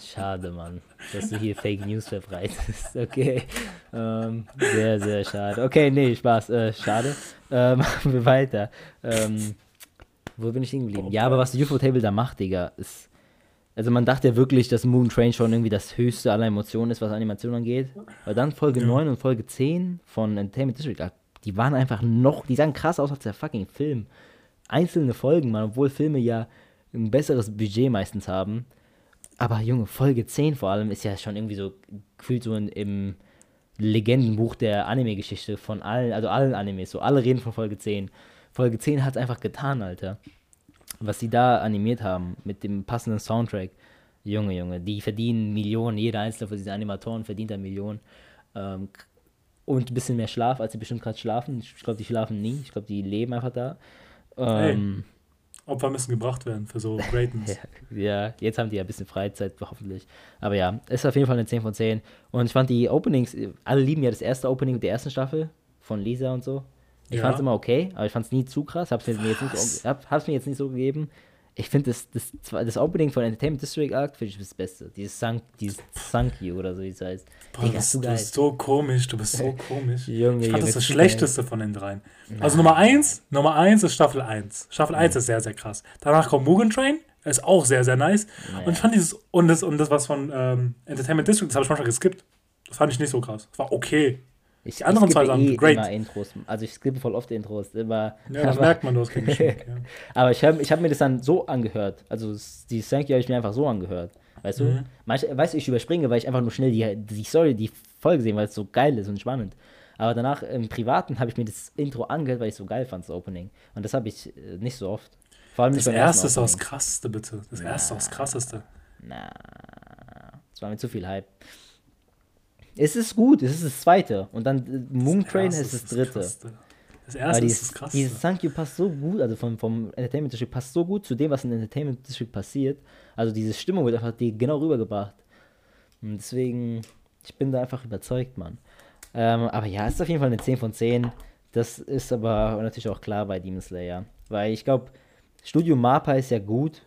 S1: Schade, Mann, dass du hier Fake News verbreitest. Okay. Ähm, sehr, sehr schade. Okay, nee, Spaß. Äh, schade. Äh, machen wir weiter. Ähm, wo bin ich hingeblieben? Ja, aber was UFO-Table da macht, Digga, ist. Also man dachte ja wirklich, dass Moon Train schon irgendwie das höchste aller Emotionen ist, was Animation angeht. Aber dann Folge ja. 9 und Folge 10 von Entertainment District, die waren einfach noch, die sahen krass aus als der fucking Film. Einzelne Folgen, man, obwohl Filme ja ein besseres Budget meistens haben. Aber Junge, Folge 10 vor allem ist ja schon irgendwie so gefühlt so in, im Legendenbuch der Anime-Geschichte von allen, also allen Animes, so alle reden von Folge 10. Folge 10 hat es einfach getan, Alter. Was sie da animiert haben mit dem passenden Soundtrack. Junge, Junge, die verdienen Millionen, jeder einzelne von diesen Animatoren verdient eine Million. Ähm, und ein bisschen mehr Schlaf, als sie bestimmt gerade schlafen. Ich glaube, die schlafen nie. Ich glaube, die leben einfach da. Ähm,
S2: hey, Opfer müssen gebracht werden für so [LAUGHS] Greatness.
S1: ja, jetzt haben die ja ein bisschen Freizeit, hoffentlich. Aber ja, ist auf jeden Fall eine 10 von 10. Und ich fand die Openings, alle lieben ja das erste Opening der ersten Staffel von Lisa und so. Ich ja. fand es immer okay, aber ich fand es nie zu krass. Hab's mir, jetzt nicht, hab, hab's mir jetzt nicht so gegeben. Ich finde das, das, das Opening von Entertainment District Arc finde ich das Beste. Dieses Sunk, dieses Sunk You oder so wie es heißt.
S2: Boah, Digga, das, du bist so komisch, du bist so [LAUGHS] komisch. Junge, ich fand Junge, das das Schlechteste geil. von den dreien. Nein. Also Nummer 1, Nummer 1 ist Staffel 1. Staffel 1 mhm. ist sehr, sehr krass. Danach kommt Mugen Train, ist auch sehr, sehr nice. Naja. Und ich fand dieses, und das, und das was von ähm, Entertainment District, das habe ich manchmal geskippt. Das fand ich nicht so krass. Das war okay.
S1: Ich, anderen zwei Sachen, eh great. Immer Intros. Also ich skippe voll oft Intros. Immer,
S2: ja, das aber, merkt man, du hast keinen Geschmack, ja. [LAUGHS]
S1: aber ich habe ich hab mir das dann so angehört. Also die Thank You habe ich mir einfach so angehört. Weißt mhm. du? Manch, weißt du, ich überspringe, weil ich einfach nur schnell die, die Story, die Folge sehen, weil es so geil ist und spannend. Aber danach im Privaten habe ich mir das Intro angehört, weil ich so geil fand, das Opening. Und das habe ich äh, nicht so oft.
S2: Vor allem das erste ist auch das krasseste, bitte. Das na, erste ist auch das krasseste.
S1: Na, das war mir zu viel Hype. Es ist gut, es ist das zweite. Und dann äh, Moon Train ist das dritte. Das, das erste dieses, ist das krasse. Dieses Thank You passt so gut, also vom, vom Entertainment District passt so gut zu dem, was in Entertainment District passiert. Also diese Stimmung wird einfach die genau rübergebracht. Und deswegen, ich bin da einfach überzeugt, Mann. Ähm, aber ja, es ist auf jeden Fall eine 10 von 10. Das ist aber natürlich auch klar bei Demon Slayer. Weil ich glaube, Studio Mappa ist ja gut.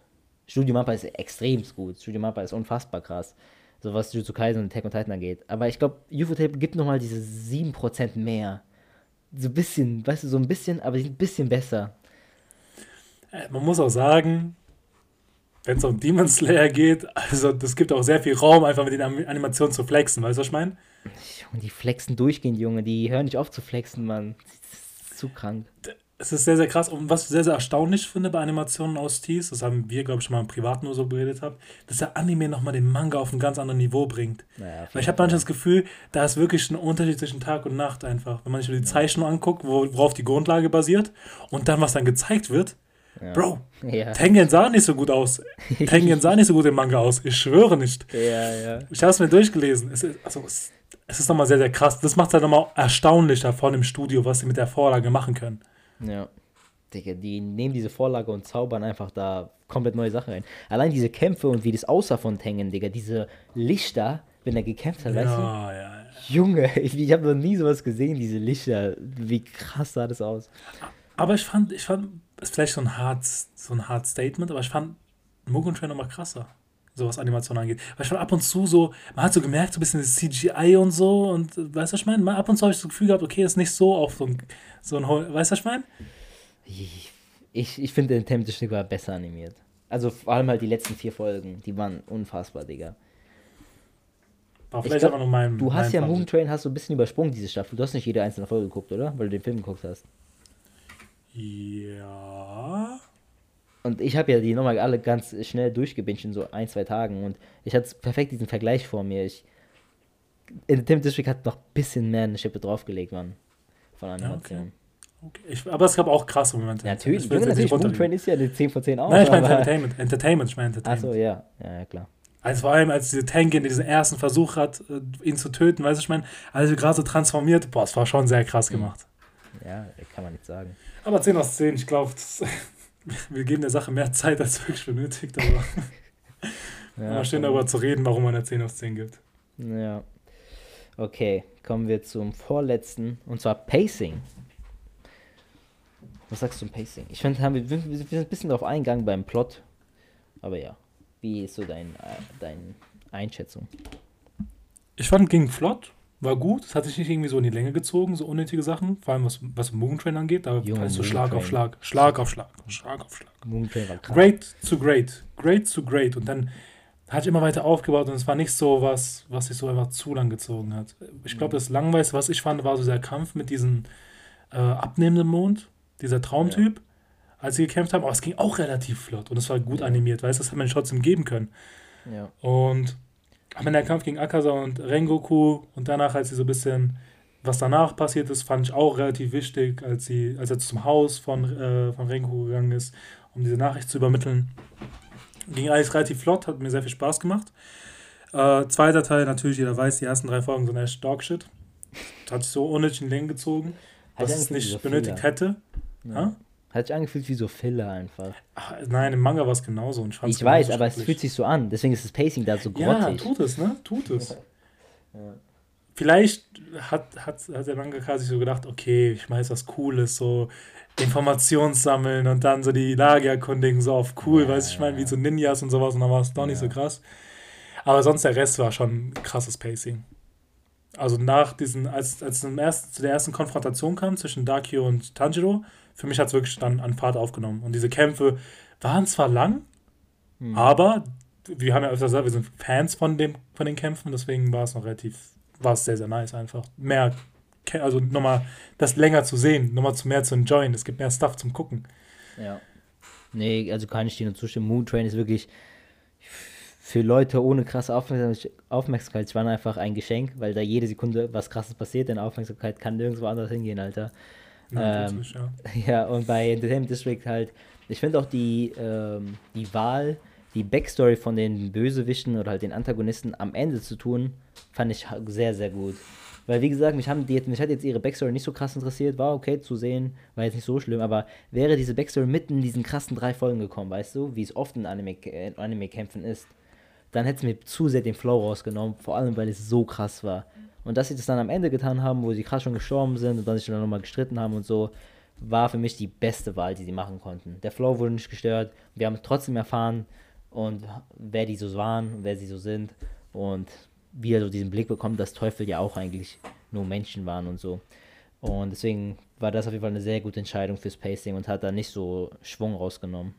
S1: Studio Mappa ist extrem gut. Studio Mappa ist unfassbar krass so was Jujutsu Kaisen und Attack on Titan angeht. Aber ich glaube, UFO-Tape gibt nochmal diese 7% mehr. So ein bisschen, weißt du, so ein bisschen, aber die sind ein bisschen besser.
S2: Äh, man muss auch sagen, wenn es um Demon Slayer geht, also das gibt auch sehr viel Raum, einfach mit den Animationen zu flexen, weißt du, was ich meine?
S1: Junge, die flexen durchgehend, Junge, die hören nicht auf zu flexen, Mann. Das ist zu krank
S2: es ist sehr, sehr krass. Und was ich sehr, sehr erstaunlich finde bei Animationen aus Tees, das haben wir, glaube ich, schon mal im Privat nur so geredet haben, dass der Anime nochmal den Manga auf ein ganz anderes Niveau bringt. Naja, Weil ich habe manchmal das Gefühl, da ist wirklich ein Unterschied zwischen Tag und Nacht einfach. Wenn man sich die Zeichnung anguckt, worauf die Grundlage basiert und dann, was dann gezeigt wird. Ja. Bro, ja. Tengen sah nicht so gut aus. Tengen sah nicht so gut im Manga aus. Ich schwöre nicht.
S1: Ja, ja.
S2: Ich habe es mir durchgelesen. Es ist, also, es, es ist nochmal sehr, sehr krass. Das macht es halt nochmal erstaunlicher von dem Studio, was sie mit der Vorlage machen können.
S1: Ja. Digga, die nehmen diese Vorlage und zaubern einfach da komplett neue Sachen rein. Allein diese Kämpfe und wie das aussah von Tengen, Digga, diese Lichter, wenn er gekämpft hat, ja, weißt du? Ja, ja. Junge, ich, ich habe noch nie sowas gesehen, diese Lichter. Wie krass sah das aus.
S2: Aber ich fand, ich fand, ist vielleicht so ein hart, so ein hart Statement, aber ich fand Mugen Train nochmal krasser, so was Animation angeht. Weil fand ab und zu so, man hat so gemerkt, so ein bisschen das CGI und so und weißt du, was ich meine? Ab und zu habe ich das Gefühl gehabt, okay, ist nicht so auf so ein, so ein weißt du, was ich meine?
S1: Ich, ich, ich finde, Tempted Stück war besser animiert. Also vor allem halt die letzten vier Folgen, die waren unfassbar, Digga. War vielleicht glaub, aber noch mein, Du hast ja Moon Train hast so ein bisschen übersprungen, diese Staffel. Du hast nicht jede einzelne Folge geguckt, oder? Weil du den Film geguckt hast.
S2: Ja.
S1: Und ich habe ja die nochmal alle ganz schnell durchgebinged in so ein, zwei Tagen. Und ich hatte perfekt diesen Vergleich vor mir. Ich, Entertainment District hat noch ein bisschen mehr eine Schippe draufgelegt, Mann. Von Animation. Ja, okay.
S2: Okay. Ich, aber es gab auch krasse Momente.
S1: Ja, natürlich, ich Junge, natürlich Moon Train ist ja eine 10 von 10 auch.
S2: Nein, ich meine Entertainment. Entertainment, ich meine
S1: Entertainment. Achso, ja. ja, klar.
S2: Also vor allem, als diese Tankin diesen ersten Versuch hat, äh, ihn zu töten, weißt du, ich meine, als er gerade so transformiert, boah, es war schon sehr krass gemacht.
S1: Ja, kann man nicht sagen.
S2: Aber 10 aus 10, ich glaube, wir geben der Sache mehr Zeit, als wirklich benötigt, aber [LAUGHS] ja, mal schön darüber zu reden, warum man eine 10 aus 10 gibt.
S1: Ja. Okay, kommen wir zum vorletzten, und zwar Pacing. Was sagst du zum Pacing? Ich finde, wir, wir sind ein bisschen darauf eingegangen beim Plot. Aber ja. Wie Wie ist so dein, äh, deine Einschätzung?
S2: Ich fand, ging flott, war gut. Es hat sich nicht irgendwie so in die Länge gezogen, so unnötige Sachen. Vor allem was, was Mugen Train angeht. Da Junge, so Schlag auf Schlag, Schlag auf Schlag, Schlag auf Schlag. Mugen Train war krass. Great to great, great to great. Und dann hat immer weiter aufgebaut und es war nicht so was, was sich so einfach zu lang gezogen hat. Ich glaube, mhm. das Langweiligste, was ich fand, war so der Kampf mit diesem äh, abnehmenden Mond, dieser Traumtyp, ja. als sie gekämpft haben. Aber es ging auch relativ flott und es war gut ja. animiert, weißt du, das hat man trotzdem geben können. Ja. Und aber der Kampf gegen Akaza und Rengoku und danach, als sie so ein bisschen, was danach passiert ist, fand ich auch relativ wichtig, als, sie, als er zum Haus von, äh, von Rengoku gegangen ist, um diese Nachricht zu übermitteln. Ging alles relativ flott, hat mir sehr viel Spaß gemacht. Äh, zweiter Teil, natürlich, jeder weiß, die ersten drei Folgen sind echt Dogshit. Hat sich so unnötig in Längen gezogen, dass es nicht benötigt hätte.
S1: Ja. Hat sich angefühlt wie so Filler einfach.
S2: Ach, nein, im Manga war es genauso. Und
S1: ich ich weiß, aber es fühlt sich so an. Deswegen ist das Pacing da so grottig.
S2: Ja, tut es, ne? Tut es. [LAUGHS] ja. Vielleicht hat, hat, hat der Mangaka sich so gedacht, okay, ich weiß was Cooles, so Informationssammeln und dann so die Lage erkundigen, so auf cool, ja, weißt du, ich meine, wie so Ninjas und sowas und dann war es doch nicht so krass. Aber sonst der Rest war schon krasses Pacing. Also nach diesen, als, als zum ersten, zu der ersten Konfrontation kam zwischen Dakio und Tanjiro, für mich hat es wirklich dann an Fahrt aufgenommen. Und diese Kämpfe waren zwar lang, hm. aber wir haben ja öfter gesagt, wir sind Fans von, dem, von den Kämpfen, deswegen war es noch relativ, war es sehr, sehr nice einfach. Mehr also nochmal das länger zu sehen, nochmal zu mehr zu enjoyen. Es gibt mehr Stuff zum Gucken.
S1: Ja. Nee, also kann ich dir nur zustimmen. Moon Train ist wirklich für Leute ohne krasse Aufmerksamkeit war einfach ein Geschenk, weil da jede Sekunde was krasses passiert, denn Aufmerksamkeit kann nirgendwo anders hingehen, Alter. Ja, ähm, ja. [LAUGHS] ja, und bei Entertainment District halt, ich finde auch die, ähm, die Wahl, die Backstory von den Bösewichten oder halt den Antagonisten am Ende zu tun, fand ich sehr, sehr gut. Weil, wie gesagt, mich, haben die, mich hat jetzt ihre Backstory nicht so krass interessiert, war okay zu sehen, war jetzt nicht so schlimm, aber wäre diese Backstory mitten in diesen krassen drei Folgen gekommen, weißt du, wie es oft in Anime-Kämpfen Anime ist, dann hätte es mir zu sehr den Flow rausgenommen, vor allem weil es so krass war. Und dass sie das dann am Ende getan haben, wo sie krass schon gestorben sind und dann sich dann nochmal gestritten haben und so, war für mich die beste Wahl, die sie machen konnten. Der Flow wurde nicht gestört, wir haben trotzdem erfahren und wer die so waren, wer sie so sind und wieder so diesen Blick bekommen, dass Teufel ja auch eigentlich nur Menschen waren und so. Und deswegen war das auf jeden Fall eine sehr gute Entscheidung fürs Pacing und hat da nicht so Schwung rausgenommen.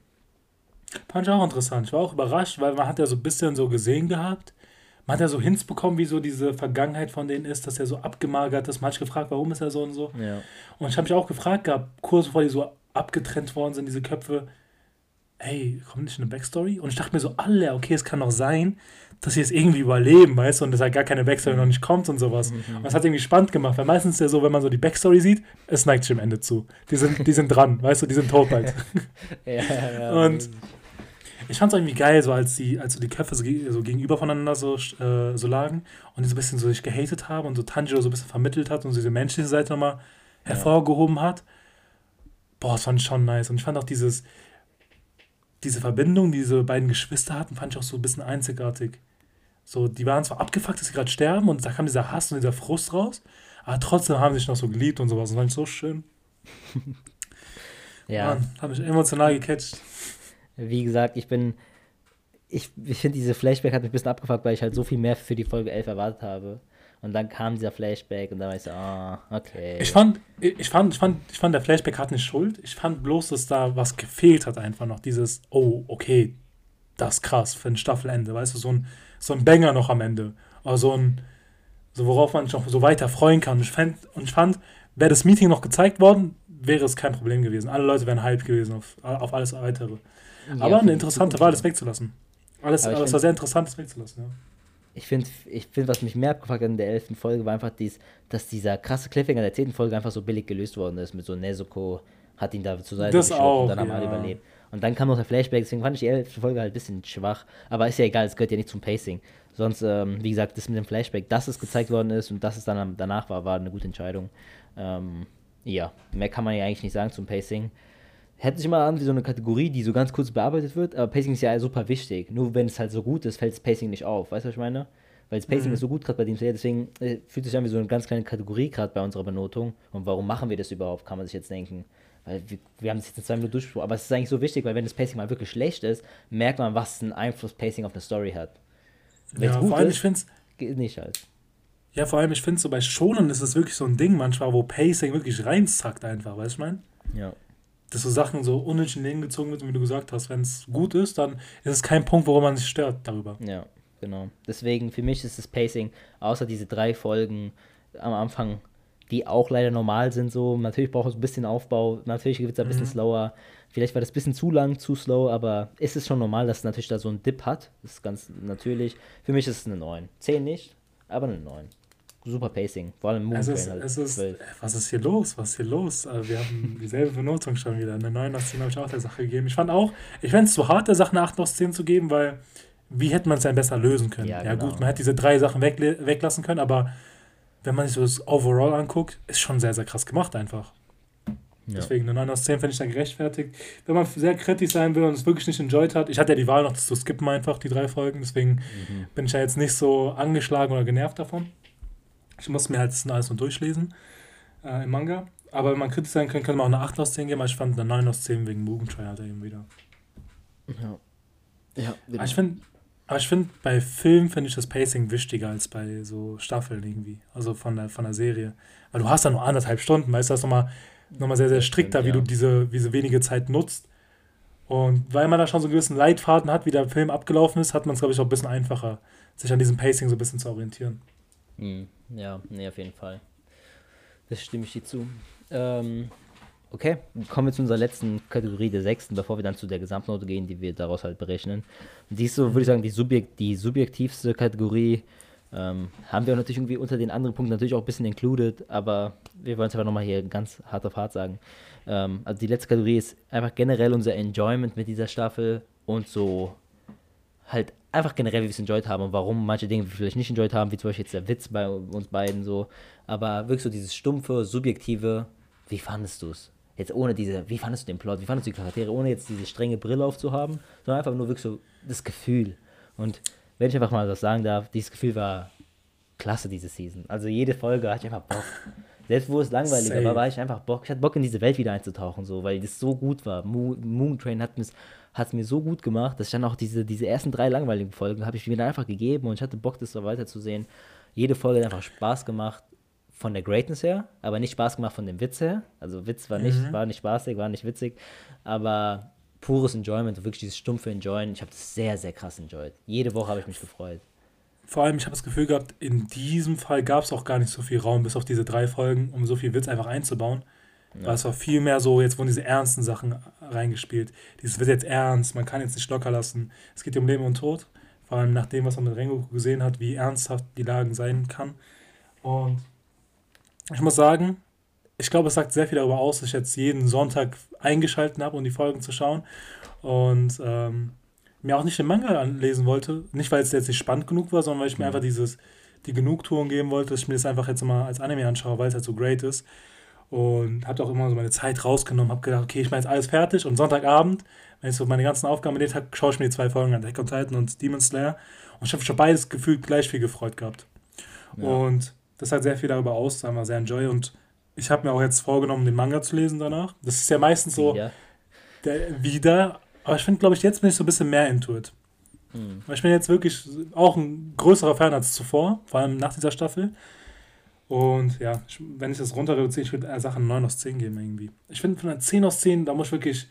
S2: Fand ich auch interessant. Ich war auch überrascht, weil man hat ja so ein bisschen so gesehen gehabt. Man hat ja so Hints bekommen, wie so diese Vergangenheit von denen ist, dass er so abgemagert ist. Man hat sich gefragt, warum ist er so und so. Ja. Und ich habe mich auch gefragt gehabt, kurz bevor die so abgetrennt worden sind, diese Köpfe, ey, kommt nicht eine Backstory? Und ich dachte mir so, alle, okay, es kann doch sein, dass sie es irgendwie überleben, weißt du, und dass halt gar keine Backstory noch nicht kommt und sowas. Mhm. Und das hat irgendwie spannend gemacht, weil meistens ist ja so, wenn man so die Backstory sieht, es neigt sich am Ende zu. Die sind, die sind dran, weißt du, die sind tot bald. [LAUGHS] ja, ja, und ich fand es irgendwie geil, so als die, als so die Köpfe so, so gegenüber voneinander so, äh, so lagen und die so ein bisschen so sich gehatet haben und so Tanjiro so ein bisschen vermittelt hat und so diese menschliche Seite nochmal hervorgehoben hat. Boah, das fand ich schon nice. Und ich fand auch dieses, diese Verbindung, die diese beiden Geschwister hatten, fand ich auch so ein bisschen einzigartig. So, die waren zwar abgefuckt, dass sie gerade sterben und da kam dieser Hass und dieser Frust raus, aber trotzdem haben sie sich noch so geliebt und sowas. Das fand ich so schön. [LAUGHS] ja. Mann, hat mich emotional gecatcht.
S1: Wie gesagt, ich bin. Ich, ich finde, diese Flashback hat mich ein bisschen abgefuckt, weil ich halt so viel mehr für die Folge 11 erwartet habe. Und dann kam dieser Flashback und dann war ich so, ah, oh, okay.
S2: Ich fand, ich fand, ich fand, ich fand, der Flashback hat nicht Schuld. Ich fand bloß, dass da was gefehlt hat, einfach noch. Dieses, oh, okay, das ist krass für ein Staffelende, weißt du, so ein so ein Banger noch am Ende. Oder so ein, so worauf man sich noch so weiter freuen kann. Ich fand, und ich fand wäre das Meeting noch gezeigt worden, wäre es kein Problem gewesen. Alle Leute wären hyped gewesen auf, auf alles weitere. Ja, aber eine interessante Wahl, das wegzulassen. Alles, aber es war sehr interessant, das wegzulassen, ja.
S1: Ich finde, ich find, was mich mehr abgefragt hat in der elften Folge, war einfach, dies, dass dieser krasse Cliffhanger der zehnten Folge einfach so billig gelöst worden ist. Mit so Nezuko hat ihn da zur Seite
S2: das auch, und
S1: dann haben
S2: ja.
S1: alle überlebt. Und dann kam noch der Flashback, deswegen fand ich die elfte Folge halt ein bisschen schwach. Aber ist ja egal, es gehört ja nicht zum Pacing. Sonst, ähm, wie gesagt, das mit dem Flashback, dass es gezeigt worden ist und dass es dann danach war, war eine gute Entscheidung. Ähm, ja, mehr kann man ja eigentlich nicht sagen zum Pacing. Hätte sich mal an wie so eine Kategorie, die so ganz kurz bearbeitet wird, aber Pacing ist ja super wichtig. Nur wenn es halt so gut ist, fällt das Pacing nicht auf. Weißt du, was ich meine? Weil das Pacing mhm. ist so gut gerade bei dem Serie, deswegen äh, fühlt sich an wie so eine ganz kleine Kategorie gerade bei unserer Benotung. Und warum machen wir das überhaupt, kann man sich jetzt denken. Weil wir, wir haben es jetzt in zwei Minuten durchgesprochen, aber es ist eigentlich so wichtig, weil wenn das Pacing mal wirklich schlecht ist, merkt man, was einen Einfluss Pacing auf eine Story hat. Wenn ja,
S2: vor allem, ist, ich finde es.
S1: Geht nicht halt.
S2: Ja, vor allem, ich finde so bei Schonen ist es wirklich so ein Ding manchmal, wo Pacing wirklich reinzackt einfach, weißt du, ich meine?
S1: Ja.
S2: Dass so Sachen so unnötig in den gezogen wird, wie du gesagt hast, wenn es gut ist, dann ist es kein Punkt, worum man sich stört darüber.
S1: Ja, genau. Deswegen, für mich ist das Pacing, außer diese drei Folgen am Anfang, die auch leider normal sind, so, natürlich braucht es ein bisschen Aufbau, natürlich wird es ein bisschen mhm. slower, Vielleicht war das ein bisschen zu lang, zu slow, aber ist es schon normal, dass es natürlich da so einen Dip hat. Das ist ganz natürlich. Für mich ist es eine 9. 10 nicht, aber eine 9. Super Pacing, vor allem
S2: Moon es ist, halt. Es ist, was ist hier los? Was ist hier los? Also wir haben dieselbe Benotung schon wieder. Eine 9 aus 10 habe ich auch der Sache gegeben. Ich fand auch, ich fände es zu hart, der Sache eine 8 aus 10 zu geben, weil wie hätte man es denn besser lösen können? Ja, ja genau. gut, man hätte diese drei Sachen weg, weglassen können, aber wenn man sich so das Overall anguckt, ist schon sehr, sehr krass gemacht einfach. Ja. Deswegen eine 9 aus 10 finde ich da gerechtfertigt. Wenn man sehr kritisch sein will und es wirklich nicht enjoyed hat, ich hatte ja die Wahl noch das zu skippen einfach, die drei Folgen, deswegen mhm. bin ich ja jetzt nicht so angeschlagen oder genervt davon. Ich muss mir halt das alles nur durchlesen äh, im Manga. Aber wenn man kritisch sein kann, könnte man auch eine 8 aus 10 geben, aber ich fand eine 9 aus 10 wegen Mugenschei halt eben wieder.
S1: Ja. Ja,
S2: aber ich finde, aber ich finde, bei Filmen finde ich das Pacing wichtiger als bei so Staffeln irgendwie. Also von der, von der Serie. Weil du hast da nur anderthalb Stunden, weißt du, das nochmal nochmal sehr, sehr strikter, wie du diese, diese wenige Zeit nutzt. Und weil man da schon so einen gewissen Leitfaden hat, wie der Film abgelaufen ist, hat man es, glaube ich, auch ein bisschen einfacher, sich an diesem Pacing so ein bisschen zu orientieren.
S1: Mhm. Ja, nee, auf jeden Fall. Das stimme ich dir zu. Ähm, okay, kommen wir zu unserer letzten Kategorie, der sechsten, bevor wir dann zu der Gesamtnote gehen, die wir daraus halt berechnen. Die ist so, würde ich sagen, die, subjekt, die subjektivste Kategorie ähm, haben wir natürlich irgendwie unter den anderen Punkten natürlich auch ein bisschen included, aber wir wollen es aber nochmal hier ganz hart auf hart sagen. Ähm, also die letzte Kategorie ist einfach generell unser Enjoyment mit dieser Staffel und so halt einfach generell, wie wir es enjoyed haben und warum manche Dinge wir vielleicht nicht enjoyed haben, wie zum Beispiel jetzt der Witz bei uns beiden so. Aber wirklich so dieses stumpfe, subjektive, wie fandest du es? Jetzt ohne diese, wie fandest du den Plot, wie fandest du die Charaktere, ohne jetzt diese strenge Brille aufzuhaben, sondern einfach nur wirklich so das Gefühl. Und wenn ich einfach mal was sagen darf, dieses Gefühl war klasse diese Season. Also jede Folge hatte ich einfach Bock. Selbst wo es langweilig war, war ich einfach Bock. Ich hatte Bock, in diese Welt wieder einzutauchen, so, weil das so gut war. Moon Train hat es mir so gut gemacht, dass ich dann auch diese, diese ersten drei langweiligen Folgen habe ich mir dann einfach gegeben und ich hatte Bock, das so weiterzusehen. Jede Folge hat einfach Spaß gemacht von der Greatness her, aber nicht Spaß gemacht von dem Witz her. Also Witz war nicht, mhm. war nicht spaßig, war nicht witzig, aber pures Enjoyment, wirklich dieses stumpfe Enjoyen. Ich habe das sehr, sehr krass enjoyed. Jede Woche habe ich mich gefreut.
S2: Vor allem, ich habe das Gefühl gehabt, in diesem Fall gab es auch gar nicht so viel Raum, bis auf diese drei Folgen, um so viel Witz einfach einzubauen. Ja. Weil es war viel mehr so, jetzt wurden diese ernsten Sachen reingespielt. Dieses wird jetzt ernst, man kann jetzt nicht locker lassen. Es geht um Leben und Tod. Vor allem nach dem, was man mit Rengoku gesehen hat, wie ernsthaft die Lagen sein kann. Und ich muss sagen, ich glaube, es sagt sehr viel darüber aus, dass ich jetzt jeden Sonntag eingeschaltet habe, um die Folgen zu schauen. Und ähm, mir auch nicht den Manga anlesen wollte. Nicht, weil es jetzt nicht spannend genug war, sondern weil ich mir mhm. einfach dieses, die Genugtuung geben wollte, dass ich mir das einfach jetzt mal als Anime anschaue, weil es halt so great ist. Und habe auch immer so meine Zeit rausgenommen, habe gedacht, okay, ich mache jetzt alles fertig und Sonntagabend, wenn ich so meine ganzen Aufgaben erledigt habe, schaue ich mir die zwei Folgen an, Attack on Titan und Demon Slayer. Und ich habe schon beides gefühlt gleich viel gefreut gehabt. Ja. Und das hat sehr viel darüber aus, sagen wir, sehr enjoy und ich habe mir auch jetzt vorgenommen, den Manga zu lesen danach. Das ist ja meistens so wieder, der, wieder aber ich finde, glaube ich, jetzt bin ich so ein bisschen mehr into it. Weil ich bin jetzt wirklich auch ein größerer Fan als zuvor, vor allem nach dieser Staffel. Und ja, ich, wenn ich das runter reduziere, ich würde der Sache 9 aus 10 geben irgendwie. Ich finde, von einer 10 aus 10, da muss ich wirklich,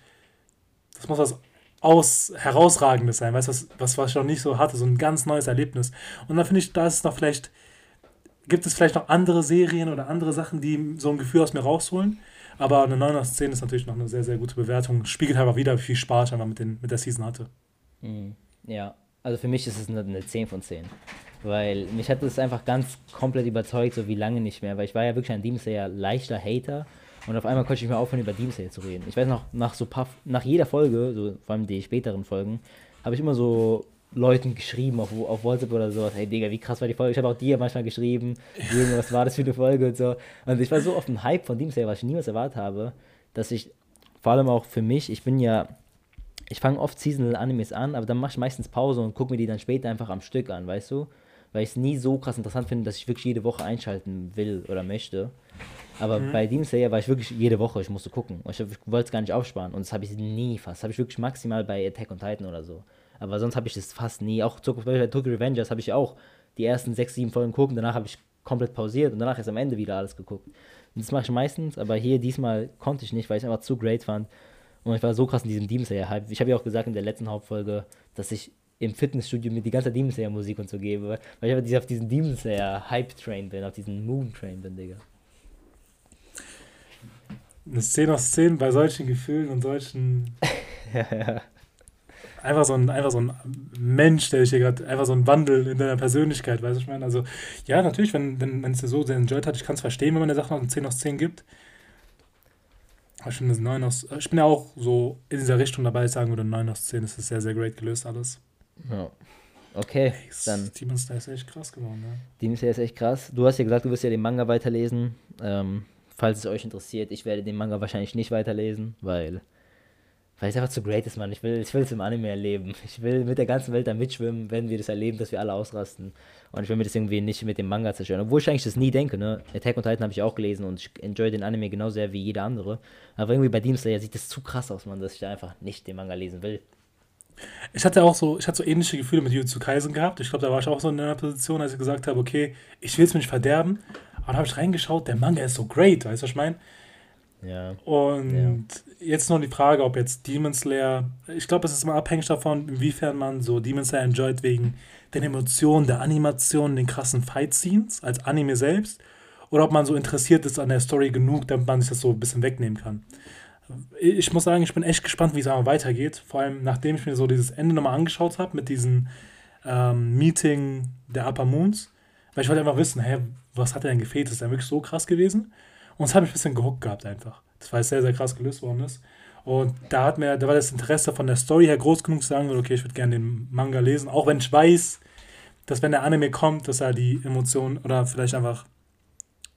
S2: das muss was aus herausragendes sein, weißt du, was, was, was ich noch nicht so hatte, so ein ganz neues Erlebnis. Und dann finde ich, da ist es noch vielleicht gibt es vielleicht noch andere Serien oder andere Sachen, die so ein Gefühl aus mir rausholen. Aber eine 9 aus 10 ist natürlich noch eine sehr, sehr gute Bewertung. Spiegelt einfach wieder, wie viel Spaß ich einfach mit, den, mit der Season hatte.
S1: Mhm. Ja, also für mich ist es eine 10 von 10. Weil mich hat es einfach ganz komplett überzeugt, so wie lange nicht mehr. Weil ich war ja wirklich ein Demon Slayer leichter Hater. Und auf einmal konnte ich mir aufhören, über Demon Slayer zu reden. Ich weiß noch, nach so paar, nach jeder Folge, so vor allem die späteren Folgen, habe ich immer so Leuten geschrieben auf, auf WhatsApp oder sowas, hey Digga, wie krass war die Folge? Ich habe auch dir manchmal geschrieben, [LAUGHS] Junge, was war das für eine Folge und so. Und ich war so auf dem Hype von Demon Slayer, was ich niemals erwartet habe, dass ich, vor allem auch für mich, ich bin ja, ich fange oft Seasonal Animes an, aber dann mache ich meistens Pause und gucke mir die dann später einfach am Stück an, weißt du? Weil ich es nie so krass interessant finde, dass ich wirklich jede Woche einschalten will oder möchte. Aber mhm. bei Demon Slayer war ich wirklich jede Woche, ich musste gucken. Ich, ich wollte es gar nicht aufsparen und das habe ich nie fast. Das habe ich wirklich maximal bei Attack on Titan oder so. Aber sonst habe ich das fast nie. Auch bei Tokyo Revengers habe ich auch die ersten sechs, sieben Folgen geguckt, danach habe ich komplett pausiert und danach ist am Ende wieder alles geguckt. Und das mache ich meistens, aber hier diesmal konnte ich nicht, weil ich es einfach zu great fand. Und ich war so krass in diesem Demon Slayer-Hype. Ich habe ja auch gesagt in der letzten Hauptfolge, dass ich im Fitnessstudio mir die ganze Demon Slayer Musik und so gebe, weil ich einfach auf diesen Demon Slayer Hype Train bin, auf diesen Moon Train bin, Digga.
S2: Eine 10 aus 10 bei solchen Gefühlen und solchen. [LAUGHS] ja, ja einfach so ein, einfach so ein Mensch, der dich hier gerade, einfach so ein Wandel in deiner Persönlichkeit, weißt du, ich meine? Also, ja, natürlich, wenn, wenn, wenn es dir so sehr enjoyed hat, ich kann es verstehen, wenn man der Sache noch eine 10 aus 10 gibt. Aber ich finde das 9 aus, ich bin ja auch so in dieser Richtung dabei, ich sagen würde, 9 aus 10 ist das sehr, sehr great gelöst alles.
S1: Ja. Okay,
S2: hey, dann. Demon Slayer ist echt krass geworden, ja.
S1: Demon Slayer ist echt krass. Du hast ja gesagt, du wirst ja den Manga weiterlesen. Ähm, falls es euch interessiert, ich werde den Manga wahrscheinlich nicht weiterlesen, weil weil es einfach zu great ist, Mann. Ich will, ich will es im Anime erleben. Ich will mit der ganzen Welt da mitschwimmen, wenn wir das erleben, dass wir alle ausrasten. Und ich will mir das irgendwie nicht mit dem Manga zerstören. Obwohl ich eigentlich das nie denke, ne? Attack on Titan habe ich auch gelesen und ich enjoy den Anime genauso sehr wie jeder andere. Aber irgendwie bei Demon Slayer sieht das zu krass aus, Mann, dass ich da einfach nicht den Manga lesen will.
S2: Ich hatte auch so, ich hatte so ähnliche Gefühle mit Jujutsu Kaisen gehabt. Ich glaube, da war ich auch so in einer Position, als ich gesagt habe, okay, ich will es mir nicht verderben. Aber da habe ich reingeschaut, der Manga ist so great, weißt du, was ich meine?
S1: Ja.
S2: Und ja. jetzt noch die Frage, ob jetzt Demon Slayer, ich glaube, es ist immer abhängig davon, inwiefern man so Demon Slayer enjoyt wegen den Emotionen, der Animation, den krassen Fight-Scenes als Anime selbst, oder ob man so interessiert ist an der Story genug, damit man sich das so ein bisschen wegnehmen kann. Ich muss sagen, ich bin echt gespannt, wie es aber weitergeht. Vor allem, nachdem ich mir so dieses Ende nochmal angeschaut habe mit diesem ähm, Meeting der Upper Moons. Weil ich wollte einfach wissen, hä, was hat er denn gefehlt? Ist er wirklich so krass gewesen? Und es hat mich ein bisschen gehuckt gehabt einfach. Das war sehr, sehr krass gelöst worden ist. Und da hat mir, da war das Interesse von der Story her groß genug zu sagen, okay, ich würde gerne den Manga lesen, auch wenn ich weiß, dass wenn der Anime kommt, dass er die Emotionen oder vielleicht einfach,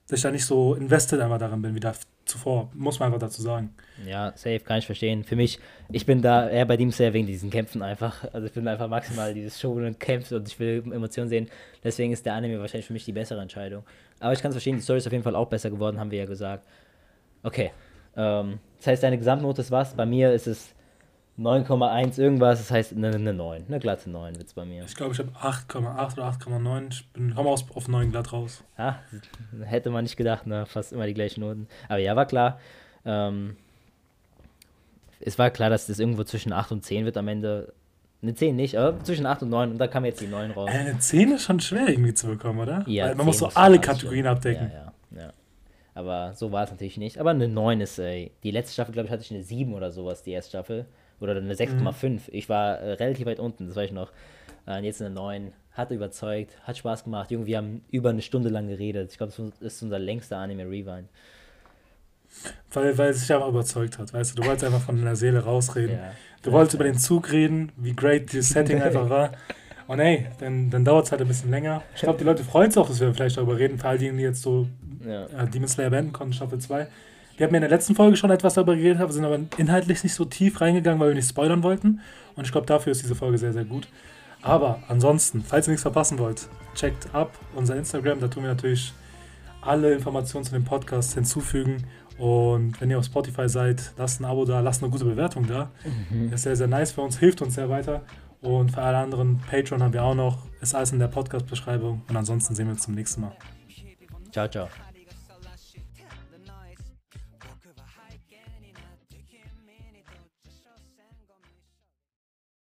S2: dass ich da nicht so invested einfach darin bin wie da zuvor, muss man einfach dazu sagen.
S1: Ja, safe, kann ich verstehen. Für mich, ich bin da eher bei dem sehr wegen diesen Kämpfen einfach. Also ich bin einfach maximal dieses Shonen kämpft und ich will Emotionen sehen. Deswegen ist der Anime wahrscheinlich für mich die bessere Entscheidung. Aber ich kann es verstehen, die Story ist auf jeden Fall auch besser geworden, haben wir ja gesagt. Okay. Ähm, das heißt, deine Gesamtnote ist was? Bei mir ist es 9,1 irgendwas, das heißt eine, eine 9, eine glatte 9 wird es bei mir.
S2: Ich glaube, ich habe 8,8 oder 8,9. Ich bin, komme aus, auf 9 glatt raus.
S1: Ja, hätte man nicht gedacht, ne? fast immer die gleichen Noten. Aber ja, war klar. Ähm, es war klar, dass das irgendwo zwischen 8 und 10 wird am Ende. Eine 10 nicht, aber zwischen 8 und 9 und da kam jetzt die 9 raus.
S2: Äh, eine 10 ist schon schwer irgendwie zu bekommen, oder?
S1: Ja,
S2: Weil man muss so alle Kategorien stimmt. abdecken.
S1: Ja, ja, ja. Aber so war es natürlich nicht. Aber eine 9 ist, ey, die letzte Staffel, glaube ich, hatte ich eine 7 oder sowas, die erste Staffel. Oder eine 6,5. Mhm. Ich war äh, relativ weit unten, das weiß ich noch. Äh, jetzt eine 9. Hat überzeugt, hat Spaß gemacht. Irgendwie haben über eine Stunde lang geredet. Ich glaube, das ist unser längster Anime Rewind.
S2: Weil, weil es sich einfach überzeugt hat, weißt du, du wolltest einfach von deiner Seele rausreden. Ja. Du wolltest über den Zug reden, wie great dieses Setting einfach war. Und ey, dann, dann dauert es halt ein bisschen länger. Ich glaube, die Leute freuen sich auch, dass wir vielleicht darüber reden, vor allem die, die jetzt so ja. äh, Demon Slayer beenden konnten, Staffel 2. Wir haben ja in der letzten Folge schon etwas darüber geredet, sind aber inhaltlich nicht so tief reingegangen, weil wir nicht spoilern wollten. Und ich glaube, dafür ist diese Folge sehr, sehr gut. Aber ansonsten, falls ihr nichts verpassen wollt, checkt ab unser Instagram. Da tun wir natürlich alle Informationen zu dem Podcast hinzufügen. Und wenn ihr auf Spotify seid, lasst ein Abo da, lasst eine gute Bewertung da. Mhm. Ist sehr, sehr nice für uns, hilft uns sehr weiter. Und für alle anderen, Patreon haben wir auch noch. Ist alles in der Podcast-Beschreibung. Und ansonsten sehen wir uns zum nächsten Mal.
S1: Ciao, ciao.